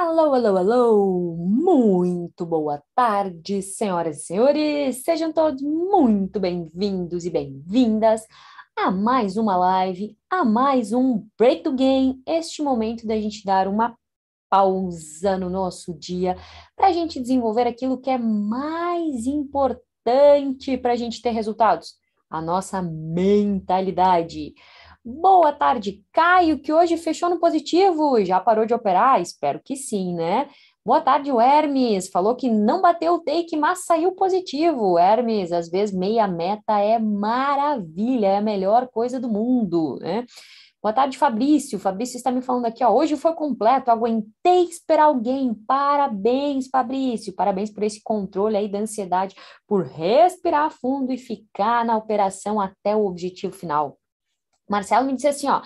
Alô, alô, alô! Muito boa tarde, senhoras e senhores! Sejam todos muito bem-vindos e bem-vindas a mais uma live, a mais um Break do Game. Este momento da gente dar uma pausa no nosso dia para a gente desenvolver aquilo que é mais importante para a gente ter resultados: a nossa mentalidade. Boa tarde, Caio, que hoje fechou no positivo. Já parou de operar? Espero que sim, né? Boa tarde, o Hermes. Falou que não bateu o take, mas saiu positivo. Hermes, às vezes meia meta é maravilha, é a melhor coisa do mundo, né? Boa tarde, Fabrício. Fabrício está me falando aqui, ó. Hoje foi completo, aguentei esperar alguém. Parabéns, Fabrício. Parabéns por esse controle aí da ansiedade, por respirar fundo e ficar na operação até o objetivo final. Marcelo me disse assim, ó,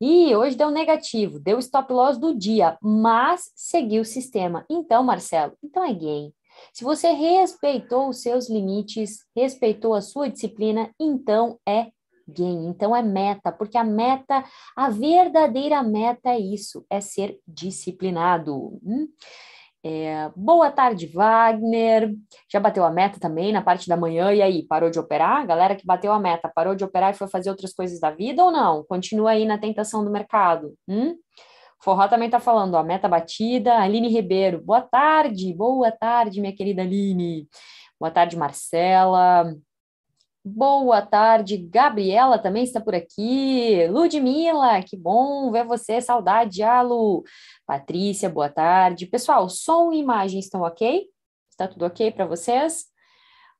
e hoje deu negativo, deu stop loss do dia, mas seguiu o sistema. Então, Marcelo, então é gain. Se você respeitou os seus limites, respeitou a sua disciplina, então é gain, então é meta, porque a meta, a verdadeira meta é isso, é ser disciplinado. Hum? É, boa tarde, Wagner. Já bateu a meta também na parte da manhã, e aí, parou de operar? Galera que bateu a meta, parou de operar e foi fazer outras coisas da vida ou não? Continua aí na tentação do mercado? Hum? Forró também está falando, ó, meta batida. Aline Ribeiro, boa tarde, boa tarde, minha querida Aline. Boa tarde, Marcela. Boa tarde, Gabriela também está por aqui. Ludmila, que bom ver você, saudade, Alu. Patrícia, boa tarde. Pessoal, som e imagem estão ok? Está tudo ok para vocês?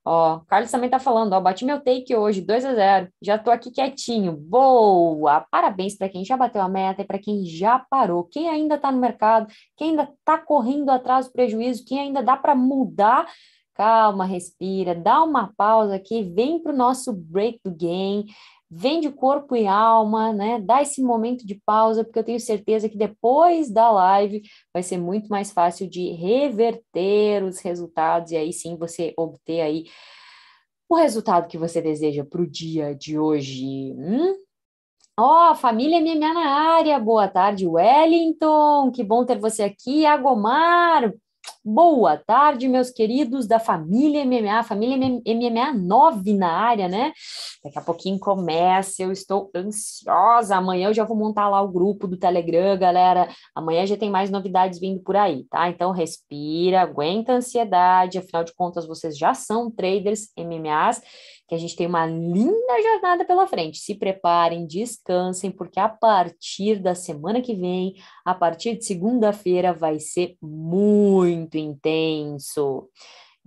Ó, Carlos também está falando, ó, bati meu take hoje, 2 a 0. Já estou aqui quietinho. Boa! Parabéns para quem já bateu a meta e para quem já parou. Quem ainda está no mercado, quem ainda está correndo atrás do prejuízo, quem ainda dá para mudar calma, respira, dá uma pausa aqui, vem para o nosso break do game, vem de corpo e alma, né? Dá esse momento de pausa, porque eu tenho certeza que depois da live vai ser muito mais fácil de reverter os resultados e aí sim você obter aí o resultado que você deseja para o dia de hoje. Hum? Ó, oh, família MMA na área, boa tarde, Wellington, que bom ter você aqui, Agomar, Boa tarde, meus queridos da família MMA, família MMA 9 na área, né? Daqui a pouquinho começa, eu estou ansiosa. Amanhã eu já vou montar lá o grupo do Telegram, galera. Amanhã já tem mais novidades vindo por aí, tá? Então respira, aguenta a ansiedade, afinal de contas vocês já são traders MMAs que a gente tem uma linda jornada pela frente. Se preparem, descansem, porque a partir da semana que vem, a partir de segunda-feira, vai ser muito intenso.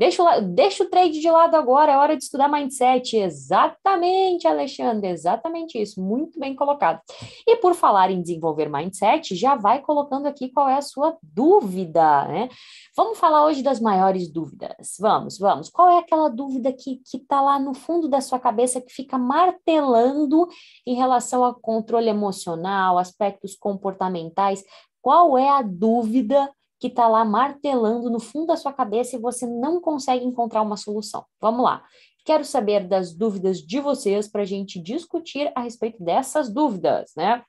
Deixa o, deixa o trade de lado agora, é hora de estudar mindset. Exatamente, Alexandre, exatamente isso. Muito bem colocado. E por falar em desenvolver mindset, já vai colocando aqui qual é a sua dúvida, né? Vamos falar hoje das maiores dúvidas. Vamos, vamos. Qual é aquela dúvida que está lá no fundo da sua cabeça que fica martelando em relação ao controle emocional, aspectos comportamentais? Qual é a dúvida que está lá martelando no fundo da sua cabeça e você não consegue encontrar uma solução. Vamos lá. Quero saber das dúvidas de vocês para a gente discutir a respeito dessas dúvidas, né?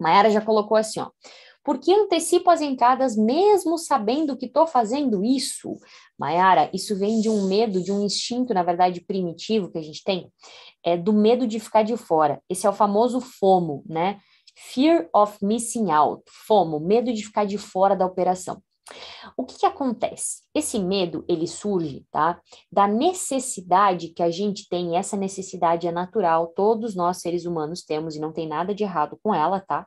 Mayara já colocou assim, ó. Por que antecipo as entradas mesmo sabendo que estou fazendo isso? Mayara, isso vem de um medo, de um instinto, na verdade, primitivo que a gente tem, é do medo de ficar de fora. Esse é o famoso FOMO, né? Fear of missing out, FOMO, medo de ficar de fora da operação. O que, que, acontece? Esse medo, ele surge, tá? Da necessidade que a gente tem, essa necessidade é natural, todos nós seres humanos temos, e não tem nada de errado com ela, tá?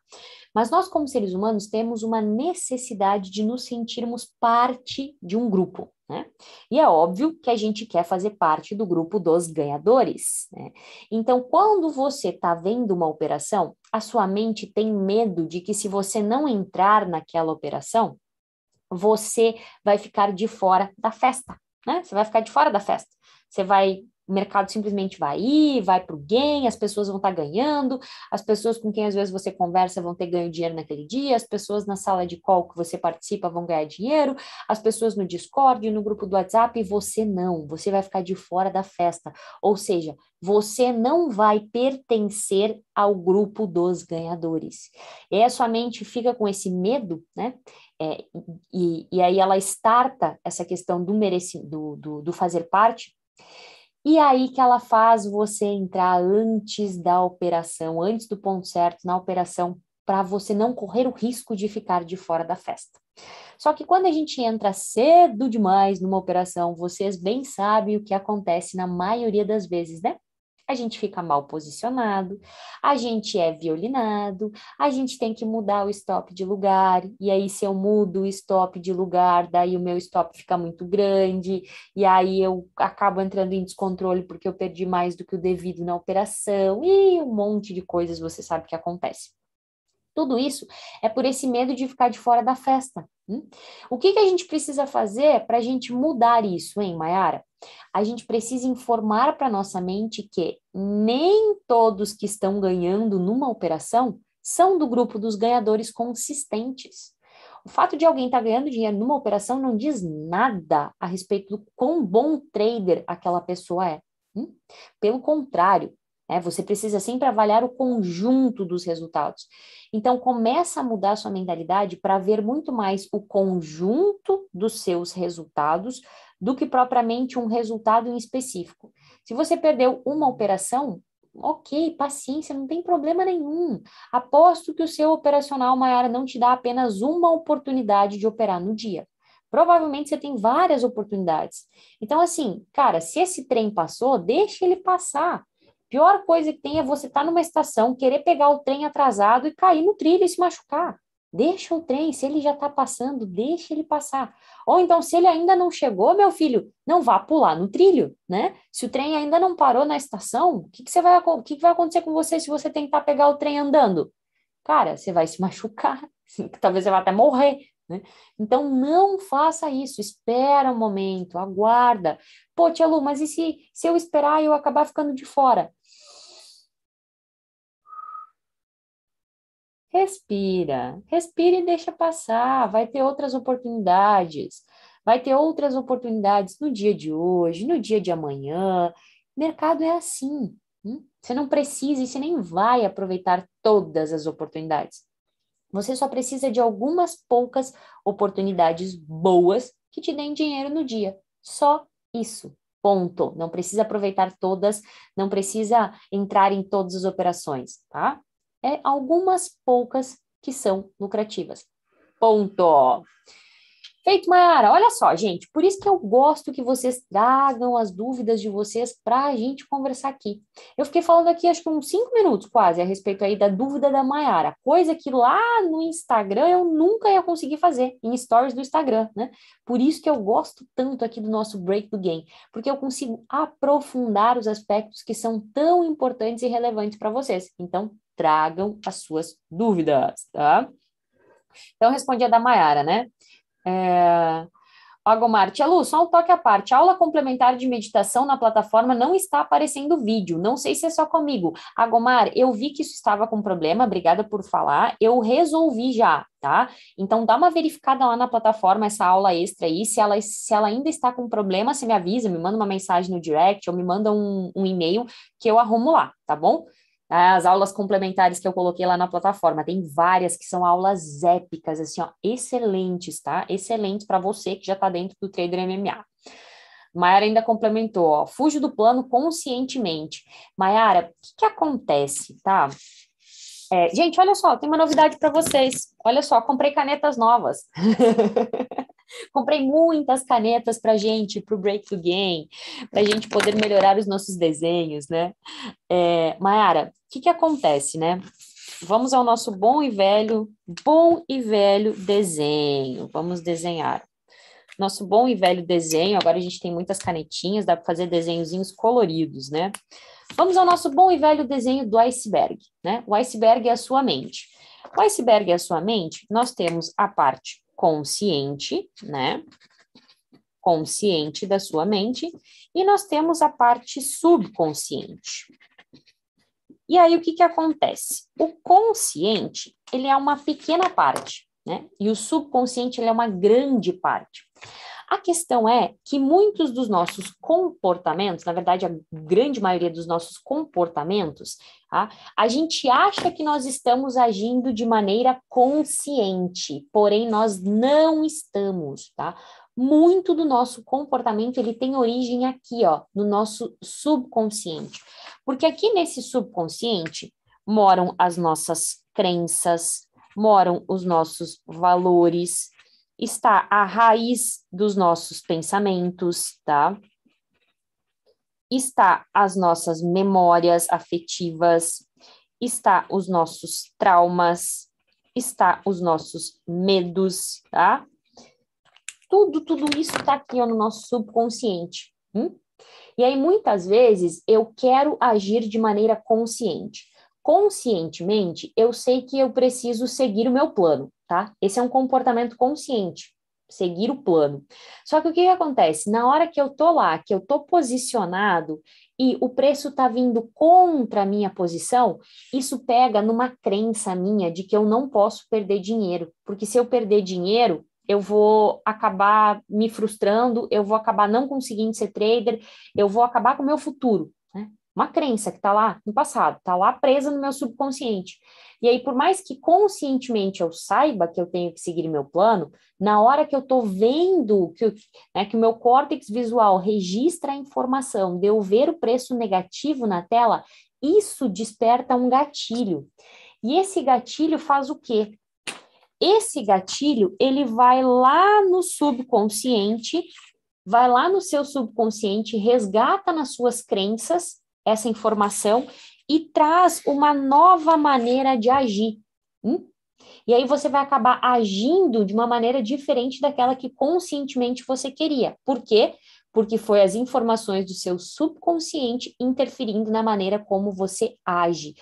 Mas nós, como seres humanos, temos uma necessidade de nos sentirmos parte de um grupo. Né? E é óbvio que a gente quer fazer parte do grupo dos ganhadores. Né? Então, quando você está vendo uma operação, a sua mente tem medo de que se você não entrar naquela operação, você vai ficar de fora da festa. Né? Você vai ficar de fora da festa. Você vai o mercado simplesmente vai ir, vai para o gain, as pessoas vão estar tá ganhando, as pessoas com quem às vezes você conversa vão ter ganho dinheiro naquele dia, as pessoas na sala de call que você participa vão ganhar dinheiro, as pessoas no Discord, no grupo do WhatsApp, e você não, você vai ficar de fora da festa. Ou seja, você não vai pertencer ao grupo dos ganhadores. E aí a sua mente fica com esse medo, né? É, e, e aí ela starta essa questão do, mereci, do, do, do fazer parte e aí que ela faz você entrar antes da operação, antes do ponto certo na operação, para você não correr o risco de ficar de fora da festa. Só que quando a gente entra cedo demais numa operação, vocês bem sabem o que acontece na maioria das vezes, né? A gente fica mal posicionado, a gente é violinado, a gente tem que mudar o stop de lugar, e aí se eu mudo o stop de lugar, daí o meu stop fica muito grande, e aí eu acabo entrando em descontrole porque eu perdi mais do que o devido na operação, e um monte de coisas você sabe que acontece. Tudo isso é por esse medo de ficar de fora da festa. Hum? O que, que a gente precisa fazer para a gente mudar isso, hein, Mayara? A gente precisa informar para nossa mente que nem todos que estão ganhando numa operação são do grupo dos ganhadores consistentes. O fato de alguém estar tá ganhando dinheiro numa operação não diz nada a respeito do quão bom trader aquela pessoa é. Hum? Pelo contrário, né? Você precisa sempre avaliar o conjunto dos resultados. Então, começa a mudar sua mentalidade para ver muito mais o conjunto dos seus resultados do que propriamente um resultado em específico. Se você perdeu uma operação, ok, paciência, não tem problema nenhum. Aposto que o seu operacional maior não te dá apenas uma oportunidade de operar no dia. Provavelmente você tem várias oportunidades. Então, assim, cara, se esse trem passou, deixa ele passar. Pior coisa que tem é você estar tá numa estação, querer pegar o trem atrasado e cair no trilho e se machucar. Deixa o trem, se ele já está passando, deixa ele passar. Ou então, se ele ainda não chegou, meu filho, não vá pular no trilho, né? Se o trem ainda não parou na estação, o que, que, você vai, que, que vai acontecer com você se você tentar pegar o trem andando? Cara, você vai se machucar, talvez você vá até morrer, né? Então, não faça isso, espera um momento, aguarda. Pô, Tia Lu, mas e se, se eu esperar e eu acabar ficando de fora? Respira, respira e deixa passar, vai ter outras oportunidades. Vai ter outras oportunidades no dia de hoje, no dia de amanhã. Mercado é assim. Hum? Você não precisa e você nem vai aproveitar todas as oportunidades. Você só precisa de algumas poucas oportunidades boas que te deem dinheiro no dia. Só isso. Ponto. Não precisa aproveitar todas, não precisa entrar em todas as operações, tá? É algumas poucas que são lucrativas. Ponto. Feito, Mayara. Olha só, gente, por isso que eu gosto que vocês tragam as dúvidas de vocês para a gente conversar aqui. Eu fiquei falando aqui, acho que uns cinco minutos quase, a respeito aí da dúvida da Mayara, coisa que lá no Instagram eu nunca ia conseguir fazer, em stories do Instagram, né? Por isso que eu gosto tanto aqui do nosso Break do Game, porque eu consigo aprofundar os aspectos que são tão importantes e relevantes para vocês. Então, tragam as suas dúvidas, tá? Então, respondi a da Mayara, né? É... Agomar, Tia Lu, só um toque à parte. Aula complementar de meditação na plataforma não está aparecendo vídeo. Não sei se é só comigo. Agomar, eu vi que isso estava com problema. Obrigada por falar. Eu resolvi já, tá? Então dá uma verificada lá na plataforma essa aula extra aí. Se ela, se ela ainda está com problema, você me avisa, me manda uma mensagem no direct ou me manda um, um e-mail que eu arrumo lá, tá bom? As aulas complementares que eu coloquei lá na plataforma, tem várias que são aulas épicas, assim, ó, excelentes, tá? Excelentes para você que já está dentro do Trader MMA. Mayara ainda complementou, ó, do plano conscientemente. Mayara, o que, que acontece, tá? É, gente, olha só, tem uma novidade para vocês. Olha só, comprei canetas novas. comprei muitas canetas para gente, para o Break Game, para a gente poder melhorar os nossos desenhos, né? É, Mayara, o que, que acontece, né? Vamos ao nosso bom e velho, bom e velho desenho. Vamos desenhar. Nosso bom e velho desenho, agora a gente tem muitas canetinhas, dá para fazer desenhozinhos coloridos, né? Vamos ao nosso bom e velho desenho do iceberg, né? O iceberg é a sua mente. O iceberg é a sua mente, nós temos a parte consciente, né? consciente da sua mente e nós temos a parte subconsciente. E aí o que que acontece? O consciente, ele é uma pequena parte, né? E o subconsciente ele é uma grande parte. A questão é que muitos dos nossos comportamentos, na verdade, a grande maioria dos nossos comportamentos, tá? a gente acha que nós estamos agindo de maneira consciente, porém nós não estamos, tá? Muito do nosso comportamento ele tem origem aqui, ó, no nosso subconsciente. Porque aqui nesse subconsciente moram as nossas crenças, moram os nossos valores, está a raiz dos nossos pensamentos, tá? Está as nossas memórias afetivas, está os nossos traumas, está os nossos medos, tá? Tudo, tudo isso está aqui no nosso subconsciente. Hum? E aí, muitas vezes, eu quero agir de maneira consciente. Conscientemente, eu sei que eu preciso seguir o meu plano tá? Esse é um comportamento consciente, seguir o plano. Só que o que, que acontece? Na hora que eu tô lá, que eu tô posicionado e o preço tá vindo contra a minha posição, isso pega numa crença minha de que eu não posso perder dinheiro, porque se eu perder dinheiro, eu vou acabar me frustrando, eu vou acabar não conseguindo ser trader, eu vou acabar com o meu futuro uma crença que está lá no passado, está lá presa no meu subconsciente. E aí, por mais que conscientemente eu saiba que eu tenho que seguir meu plano, na hora que eu estou vendo que, né, que o meu córtex visual registra a informação de eu ver o preço negativo na tela, isso desperta um gatilho. E esse gatilho faz o quê? Esse gatilho, ele vai lá no subconsciente, vai lá no seu subconsciente, resgata nas suas crenças essa informação e traz uma nova maneira de agir. Hum? E aí você vai acabar agindo de uma maneira diferente daquela que conscientemente você queria. Por quê? Porque foi as informações do seu subconsciente interferindo na maneira como você age.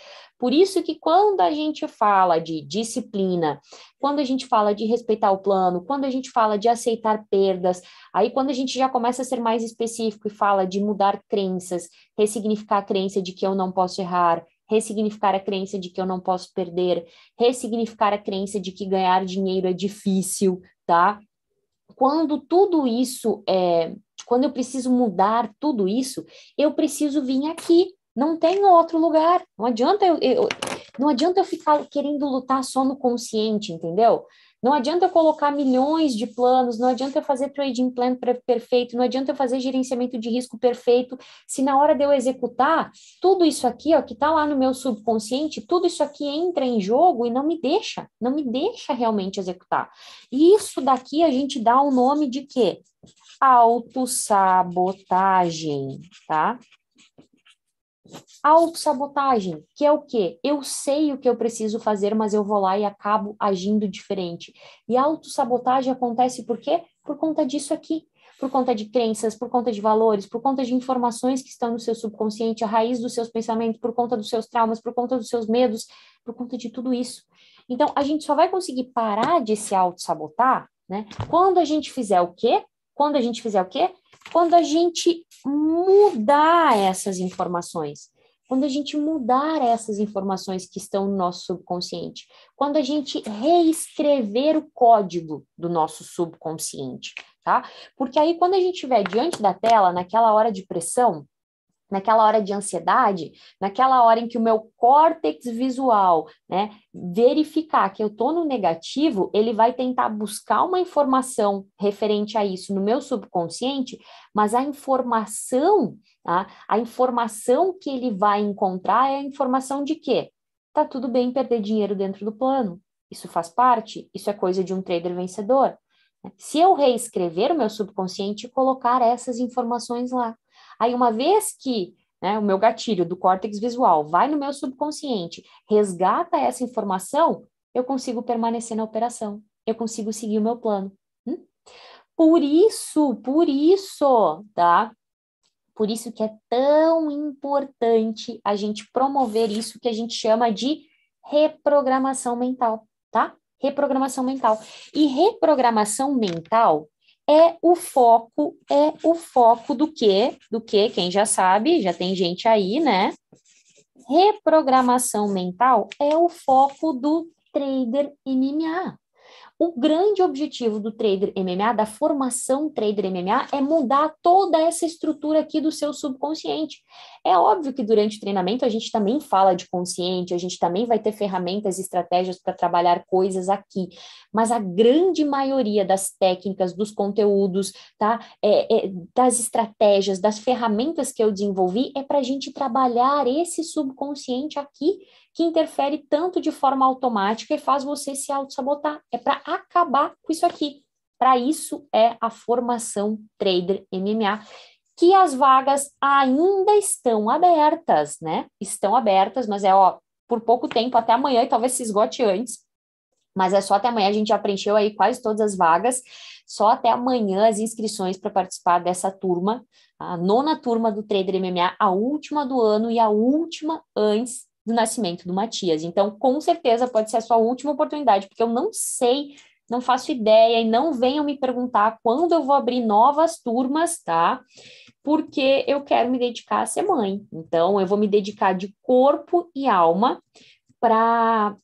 Por isso que quando a gente fala de disciplina, quando a gente fala de respeitar o plano, quando a gente fala de aceitar perdas, aí quando a gente já começa a ser mais específico e fala de mudar crenças, ressignificar a crença de que eu não posso errar, ressignificar a crença de que eu não posso perder, ressignificar a crença de que ganhar dinheiro é difícil, tá? Quando tudo isso é, quando eu preciso mudar tudo isso, eu preciso vir aqui não tem outro lugar. Não adianta eu, eu, não adianta eu ficar querendo lutar só no consciente, entendeu? Não adianta eu colocar milhões de planos, não adianta eu fazer trading plan perfeito, não adianta eu fazer gerenciamento de risco perfeito, se na hora de eu executar, tudo isso aqui, ó, que tá lá no meu subconsciente, tudo isso aqui entra em jogo e não me deixa, não me deixa realmente executar. E isso daqui a gente dá o nome de quê? Autossabotagem, tá? Autossabotagem, que é o quê? Eu sei o que eu preciso fazer, mas eu vou lá e acabo agindo diferente. E autossabotagem acontece por quê? Por conta disso aqui. Por conta de crenças, por conta de valores, por conta de informações que estão no seu subconsciente, a raiz dos seus pensamentos, por conta dos seus traumas, por conta dos seus medos, por conta de tudo isso. Então, a gente só vai conseguir parar de se auto-sabotar, né? Quando a gente fizer o quê? Quando a gente fizer o quê? Quando a gente mudar essas informações, quando a gente mudar essas informações que estão no nosso subconsciente, quando a gente reescrever o código do nosso subconsciente, tá? Porque aí, quando a gente estiver diante da tela, naquela hora de pressão, naquela hora de ansiedade, naquela hora em que o meu córtex visual, né, verificar que eu tô no negativo, ele vai tentar buscar uma informação referente a isso no meu subconsciente, mas a informação, tá, a informação que ele vai encontrar é a informação de que tá tudo bem perder dinheiro dentro do plano. Isso faz parte, isso é coisa de um trader vencedor. Se eu reescrever o meu subconsciente e colocar essas informações lá, Aí, uma vez que né, o meu gatilho do córtex visual vai no meu subconsciente, resgata essa informação, eu consigo permanecer na operação, eu consigo seguir o meu plano. Hum? Por isso, por isso, tá? Por isso que é tão importante a gente promover isso que a gente chama de reprogramação mental, tá? Reprogramação mental. E reprogramação mental é o foco, é o foco do quê? Do que, quem já sabe, já tem gente aí, né? Reprogramação mental é o foco do trader MMA. O grande objetivo do trader MMA, da formação trader MMA, é mudar toda essa estrutura aqui do seu subconsciente. É óbvio que durante o treinamento a gente também fala de consciente, a gente também vai ter ferramentas e estratégias para trabalhar coisas aqui, mas a grande maioria das técnicas, dos conteúdos, tá? É, é, das estratégias, das ferramentas que eu desenvolvi é para a gente trabalhar esse subconsciente aqui que interfere tanto de forma automática e faz você se auto-sabotar. É para acabar com isso aqui. Para isso é a formação Trader MMA, que as vagas ainda estão abertas, né? Estão abertas, mas é ó, por pouco tempo, até amanhã, e talvez se esgote antes. Mas é só até amanhã, a gente já preencheu aí quase todas as vagas. Só até amanhã as inscrições para participar dessa turma, a nona turma do Trader MMA, a última do ano e a última antes do nascimento do Matias. Então, com certeza pode ser a sua última oportunidade, porque eu não sei, não faço ideia e não venham me perguntar quando eu vou abrir novas turmas, tá? Porque eu quero me dedicar a ser mãe. Então, eu vou me dedicar de corpo e alma para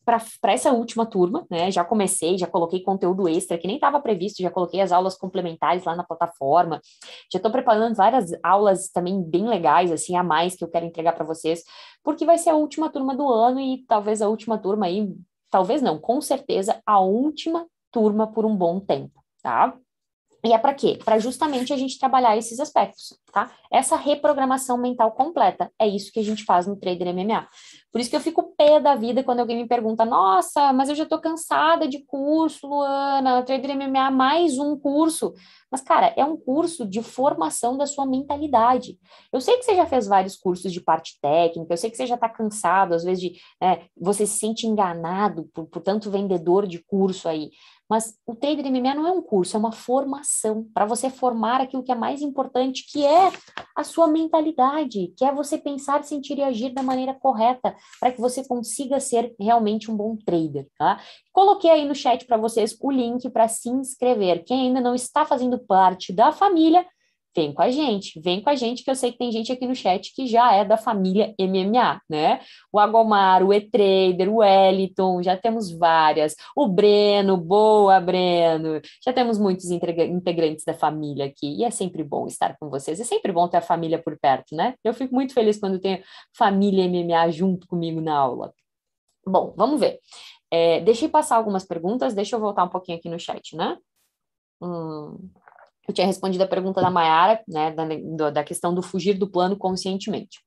essa última turma, né? Já comecei, já coloquei conteúdo extra que nem estava previsto, já coloquei as aulas complementares lá na plataforma. Já estou preparando várias aulas também bem legais, assim, a mais que eu quero entregar para vocês, porque vai ser a última turma do ano e talvez a última turma aí, talvez não, com certeza a última turma por um bom tempo, tá? E é para quê? Para justamente a gente trabalhar esses aspectos, tá? Essa reprogramação mental completa. É isso que a gente faz no Trader MMA. Por isso que eu fico pé da vida quando alguém me pergunta: nossa, mas eu já estou cansada de curso, Luana, Trader MMA, mais um curso. Mas, cara, é um curso de formação da sua mentalidade. Eu sei que você já fez vários cursos de parte técnica, eu sei que você já está cansado, às vezes, de é, você se sente enganado por, por tanto vendedor de curso aí. Mas o Trader MMA não é um curso, é uma formação para você formar aquilo que é mais importante, que é a sua mentalidade, que é você pensar, sentir e agir da maneira correta, para que você consiga ser realmente um bom trader, tá? Coloquei aí no chat para vocês o link para se inscrever. Quem ainda não está fazendo parte da família, vem com a gente, vem com a gente, que eu sei que tem gente aqui no chat que já é da família MMA, né? O Agomar, o E-Trader, o Wellington, já temos várias. O Breno, boa, Breno. Já temos muitos integrantes da família aqui, e é sempre bom estar com vocês, é sempre bom ter a família por perto, né? Eu fico muito feliz quando tenho família MMA junto comigo na aula. Bom, vamos ver. É, deixei passar algumas perguntas, deixa eu voltar um pouquinho aqui no chat, né? Hum, eu tinha respondido a pergunta da Mayara, né, da, da questão do fugir do plano conscientemente.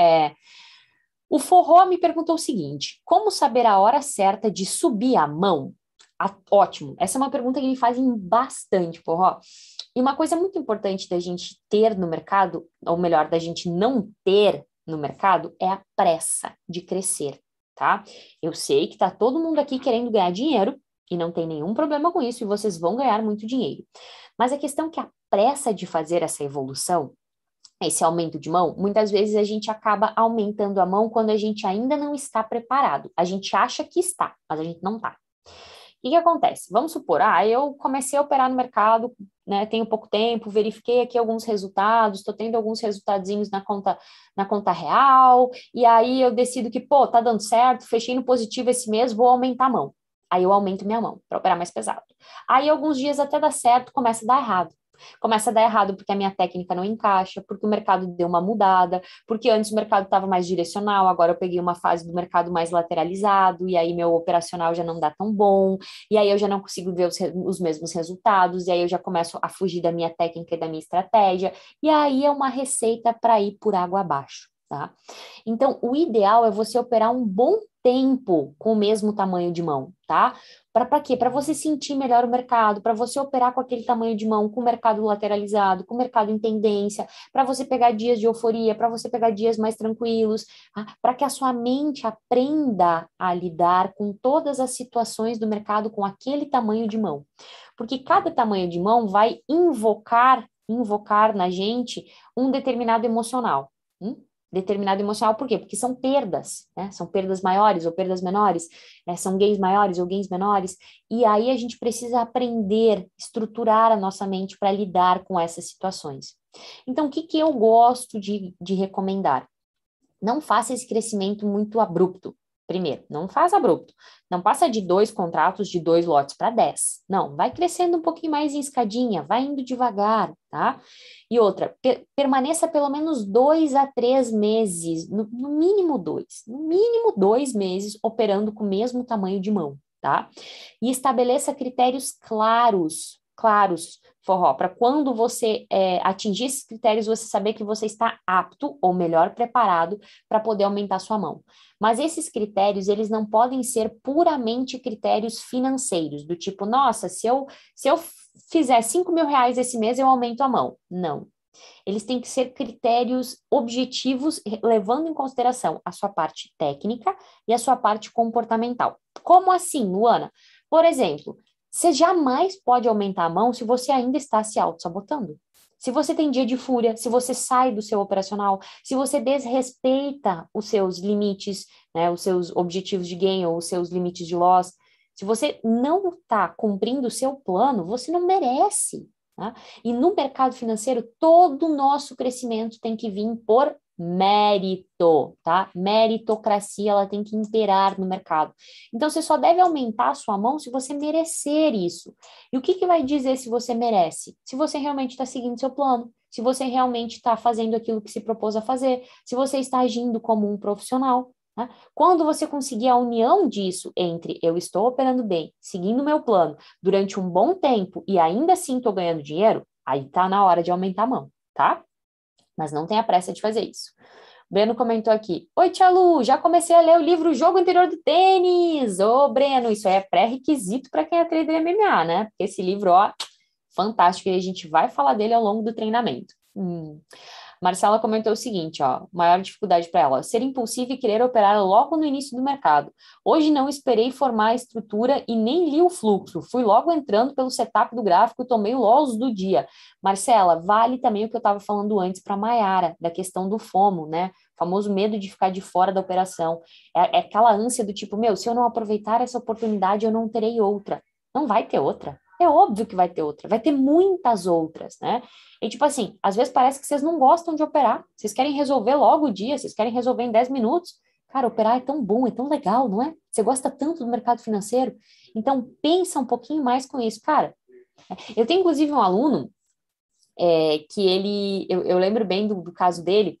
É, o Forró me perguntou o seguinte: como saber a hora certa de subir a mão? Ah, ótimo, essa é uma pergunta que me fazem bastante, Forró. E uma coisa muito importante da gente ter no mercado, ou melhor, da gente não ter no mercado, é a pressa de crescer, tá? Eu sei que tá todo mundo aqui querendo ganhar dinheiro, e não tem nenhum problema com isso, e vocês vão ganhar muito dinheiro. Mas a questão é que a pressa de fazer essa evolução, esse aumento de mão, muitas vezes a gente acaba aumentando a mão quando a gente ainda não está preparado. A gente acha que está, mas a gente não está. O que, que acontece? Vamos supor, ah, eu comecei a operar no mercado, né, tenho pouco tempo, verifiquei aqui alguns resultados, estou tendo alguns resultadinhos na conta, na conta real, e aí eu decido que, pô, tá dando certo, fechei no positivo esse mês, vou aumentar a mão. Aí eu aumento minha mão para operar mais pesado. Aí alguns dias até dá certo, começa a dar errado. Começa a dar errado porque a minha técnica não encaixa, porque o mercado deu uma mudada, porque antes o mercado estava mais direcional, agora eu peguei uma fase do mercado mais lateralizado, e aí meu operacional já não dá tão bom, e aí eu já não consigo ver os, os mesmos resultados, e aí eu já começo a fugir da minha técnica e da minha estratégia, e aí é uma receita para ir por água abaixo. Tá? Então, o ideal é você operar um bom tempo com o mesmo tamanho de mão, tá? Para quê? Para você sentir melhor o mercado, para você operar com aquele tamanho de mão, com o mercado lateralizado, com o mercado em tendência, para você pegar dias de euforia, para você pegar dias mais tranquilos, tá? para que a sua mente aprenda a lidar com todas as situações do mercado com aquele tamanho de mão. Porque cada tamanho de mão vai invocar, invocar na gente um determinado emocional. Hum? Determinado emocional, por quê? Porque são perdas, né? São perdas maiores ou perdas menores, né? são gains maiores ou gains menores, e aí a gente precisa aprender, estruturar a nossa mente para lidar com essas situações. Então, o que, que eu gosto de, de recomendar? Não faça esse crescimento muito abrupto. Primeiro, não faz abrupto. Não passa de dois contratos de dois lotes para dez. Não, vai crescendo um pouquinho mais em escadinha, vai indo devagar, tá? E outra, per permaneça pelo menos dois a três meses, no, no mínimo dois, no mínimo dois meses operando com o mesmo tamanho de mão, tá? E estabeleça critérios claros claros, forró, para quando você é, atingir esses critérios, você saber que você está apto, ou melhor, preparado para poder aumentar sua mão. Mas esses critérios, eles não podem ser puramente critérios financeiros, do tipo, nossa, se eu, se eu fizer 5 mil reais esse mês, eu aumento a mão. Não. Eles têm que ser critérios objetivos, levando em consideração a sua parte técnica e a sua parte comportamental. Como assim, Luana? Por exemplo, você jamais pode aumentar a mão se você ainda está se auto-sabotando. Se você tem dia de fúria, se você sai do seu operacional, se você desrespeita os seus limites, né, os seus objetivos de gain ou os seus limites de loss, se você não está cumprindo o seu plano, você não merece. Tá? E no mercado financeiro, todo o nosso crescimento tem que vir por mérito, tá? Meritocracia, ela tem que imperar no mercado. Então, você só deve aumentar a sua mão se você merecer isso. E o que, que vai dizer se você merece? Se você realmente está seguindo seu plano, se você realmente está fazendo aquilo que se propôs a fazer, se você está agindo como um profissional. Né? Quando você conseguir a união disso entre eu estou operando bem, seguindo meu plano durante um bom tempo e ainda assim estou ganhando dinheiro, aí está na hora de aumentar a mão, tá? Mas não tenha pressa de fazer isso. Breno comentou aqui: Oi, Tia Lu, já comecei a ler o livro Jogo Interior do Tênis. Ô, Breno, isso é pré-requisito para quem é trader MMA, né? Porque esse livro, ó, fantástico, e a gente vai falar dele ao longo do treinamento. Hum. Marcela comentou o seguinte, ó, maior dificuldade para ela, ser impulsiva e querer operar logo no início do mercado. Hoje não esperei formar a estrutura e nem li o fluxo, fui logo entrando pelo setup do gráfico e tomei o loss do dia. Marcela, vale também o que eu estava falando antes para Maiara, da questão do FOMO, né? O famoso medo de ficar de fora da operação. É, é aquela ânsia do tipo, meu, se eu não aproveitar essa oportunidade, eu não terei outra. Não vai ter outra. É óbvio que vai ter outra, vai ter muitas outras, né? E tipo assim, às vezes parece que vocês não gostam de operar, vocês querem resolver logo o dia, vocês querem resolver em 10 minutos. Cara, operar é tão bom, é tão legal, não é? Você gosta tanto do mercado financeiro, então pensa um pouquinho mais com isso, cara. Eu tenho inclusive um aluno é, que ele, eu, eu lembro bem do, do caso dele,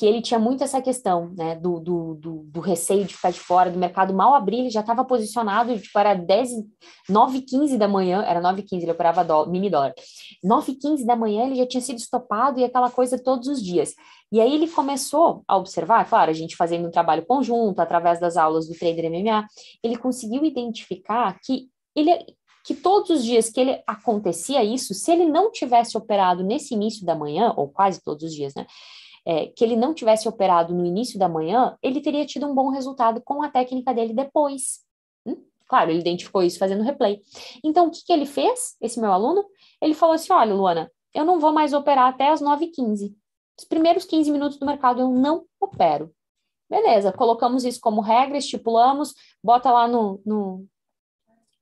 que ele tinha muito essa questão, né, do, do, do, do, receio de ficar de fora, do mercado mal abrir, ele já estava posicionado, tipo, era 10, 9 e 15 da manhã, era 9 e 15, ele operava dólar, mini dólar, 9 e 15 da manhã ele já tinha sido estopado e aquela coisa todos os dias. E aí ele começou a observar, claro, a gente fazendo um trabalho conjunto, através das aulas do Trader MMA, ele conseguiu identificar que ele que todos os dias que ele acontecia isso, se ele não tivesse operado nesse início da manhã, ou quase todos os dias, né? É, que ele não tivesse operado no início da manhã, ele teria tido um bom resultado com a técnica dele depois. Hum? Claro, ele identificou isso fazendo replay. Então, o que, que ele fez, esse meu aluno? Ele falou assim: olha, Luana, eu não vou mais operar até as 9h15. Os primeiros 15 minutos do mercado eu não opero. Beleza, colocamos isso como regra, estipulamos, bota lá no, no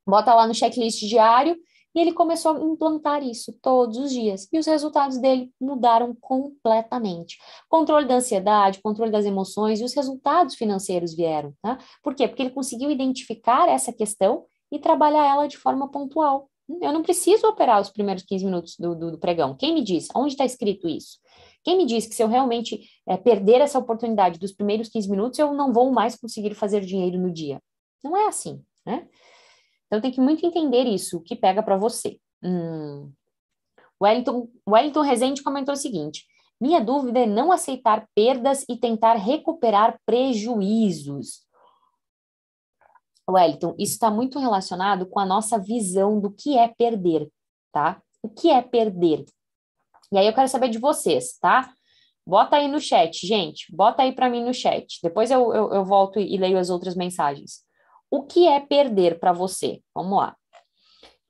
bota lá no checklist diário e ele começou a implantar isso todos os dias. E os resultados dele mudaram completamente. Controle da ansiedade, controle das emoções e os resultados financeiros vieram. Tá? Por quê? Porque ele conseguiu identificar essa questão e trabalhar ela de forma pontual. Eu não preciso operar os primeiros 15 minutos do, do, do pregão. Quem me diz? Onde está escrito isso? Quem me diz que se eu realmente é, perder essa oportunidade dos primeiros 15 minutos, eu não vou mais conseguir fazer dinheiro no dia? Não é assim, né? Então tem que muito entender isso, o que pega para você. Hum. Wellington, Wellington Rezende comentou o seguinte: minha dúvida é não aceitar perdas e tentar recuperar prejuízos. Wellington, isso está muito relacionado com a nossa visão do que é perder, tá? O que é perder? E aí eu quero saber de vocês, tá? Bota aí no chat, gente. Bota aí para mim no chat. Depois eu, eu, eu volto e leio as outras mensagens. O que é perder para você? Vamos lá.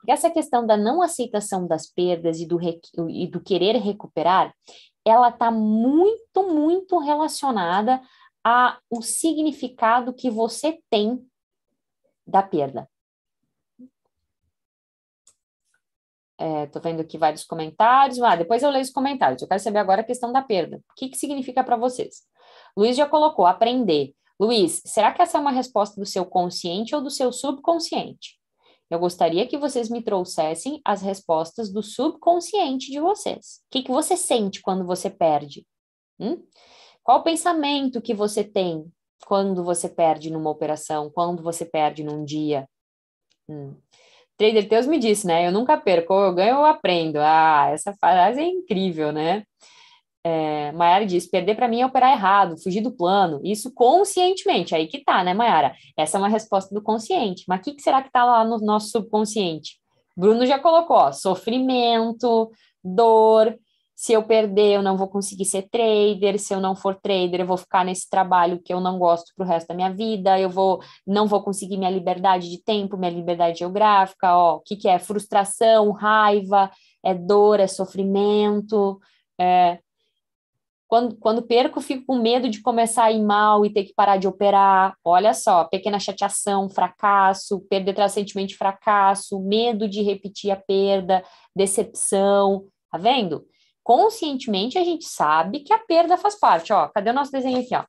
Essa questão da não aceitação das perdas e do, e do querer recuperar ela está muito, muito relacionada ao significado que você tem da perda. Estou é, vendo aqui vários comentários. Ah, depois eu leio os comentários. Eu quero saber agora a questão da perda. O que, que significa para vocês? Luiz já colocou aprender. Luiz, será que essa é uma resposta do seu consciente ou do seu subconsciente? Eu gostaria que vocês me trouxessem as respostas do subconsciente de vocês. O que, que você sente quando você perde? Hum? Qual o pensamento que você tem quando você perde numa operação, quando você perde num dia? Hum. Trader Teus me disse, né? Eu nunca perco, eu ganho ou aprendo. Ah, essa frase é incrível, né? É, Mayara diz: perder para mim é operar errado, fugir do plano. Isso conscientemente, aí que tá, né, Mayara? Essa é uma resposta do consciente. Mas o que, que, será que tá lá no nosso subconsciente? Bruno já colocou: ó, sofrimento, dor. Se eu perder, eu não vou conseguir ser trader. Se eu não for trader, eu vou ficar nesse trabalho que eu não gosto para o resto da minha vida. Eu vou, não vou conseguir minha liberdade de tempo, minha liberdade geográfica. Ó, o que, que é? Frustração, raiva, é dor, é sofrimento. É, quando, quando perco, fico com medo de começar a ir mal e ter que parar de operar. Olha só, pequena chateação, fracasso, perder recentemente fracasso, medo de repetir a perda, decepção. Tá vendo? Conscientemente a gente sabe que a perda faz parte. Ó, cadê o nosso desenho aqui? Ó?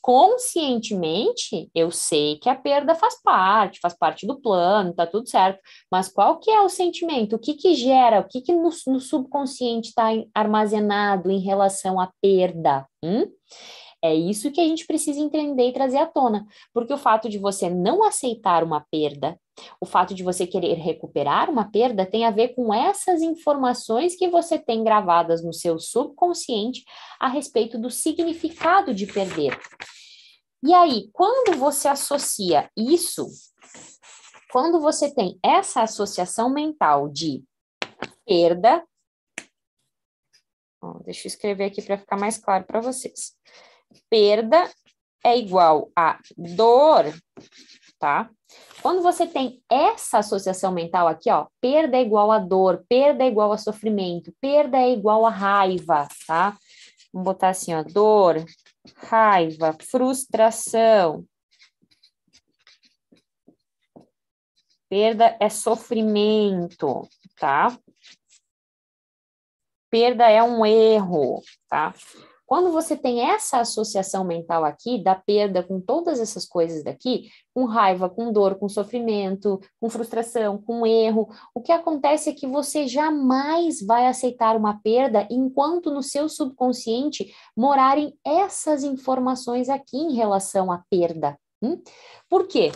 Conscientemente eu sei que a perda faz parte, faz parte do plano, tá tudo certo. Mas qual que é o sentimento? O que que gera? O que que no, no subconsciente está armazenado em relação à perda? Hum? É isso que a gente precisa entender e trazer à tona, porque o fato de você não aceitar uma perda, o fato de você querer recuperar uma perda tem a ver com essas informações que você tem gravadas no seu subconsciente a respeito do significado de perder. E aí, quando você associa isso, quando você tem essa associação mental de perda, deixa eu escrever aqui para ficar mais claro para vocês perda é igual a dor, tá? Quando você tem essa associação mental aqui, ó, perda é igual a dor, perda é igual a sofrimento, perda é igual a raiva, tá? Vamos botar assim, ó, dor, raiva, frustração. Perda é sofrimento, tá? Perda é um erro, tá? Quando você tem essa associação mental aqui, da perda com todas essas coisas daqui, com raiva, com dor, com sofrimento, com frustração, com erro, o que acontece é que você jamais vai aceitar uma perda enquanto no seu subconsciente morarem essas informações aqui em relação à perda. Hum? Por quê?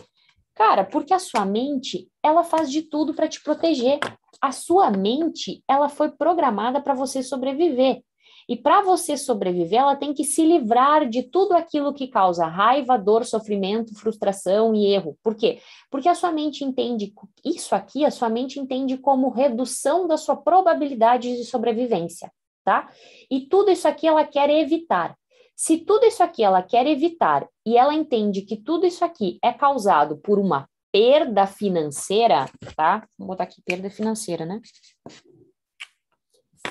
Cara, porque a sua mente, ela faz de tudo para te proteger. A sua mente, ela foi programada para você sobreviver. E para você sobreviver, ela tem que se livrar de tudo aquilo que causa raiva, dor, sofrimento, frustração e erro. Por quê? Porque a sua mente entende isso aqui, a sua mente entende como redução da sua probabilidade de sobrevivência, tá? E tudo isso aqui ela quer evitar. Se tudo isso aqui ela quer evitar e ela entende que tudo isso aqui é causado por uma perda financeira, tá? Vou botar aqui perda financeira, né?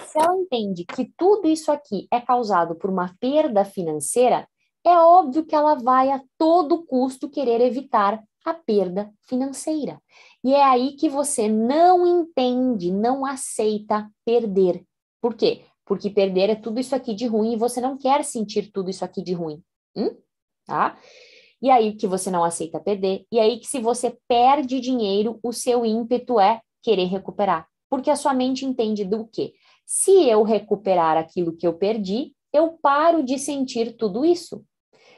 Se ela entende que tudo isso aqui é causado por uma perda financeira, é óbvio que ela vai a todo custo querer evitar a perda financeira. E é aí que você não entende, não aceita perder. Por quê? Porque perder é tudo isso aqui de ruim e você não quer sentir tudo isso aqui de ruim. Hum? Tá? E aí que você não aceita perder. E aí que se você perde dinheiro, o seu ímpeto é querer recuperar. Porque a sua mente entende do quê? Se eu recuperar aquilo que eu perdi, eu paro de sentir tudo isso.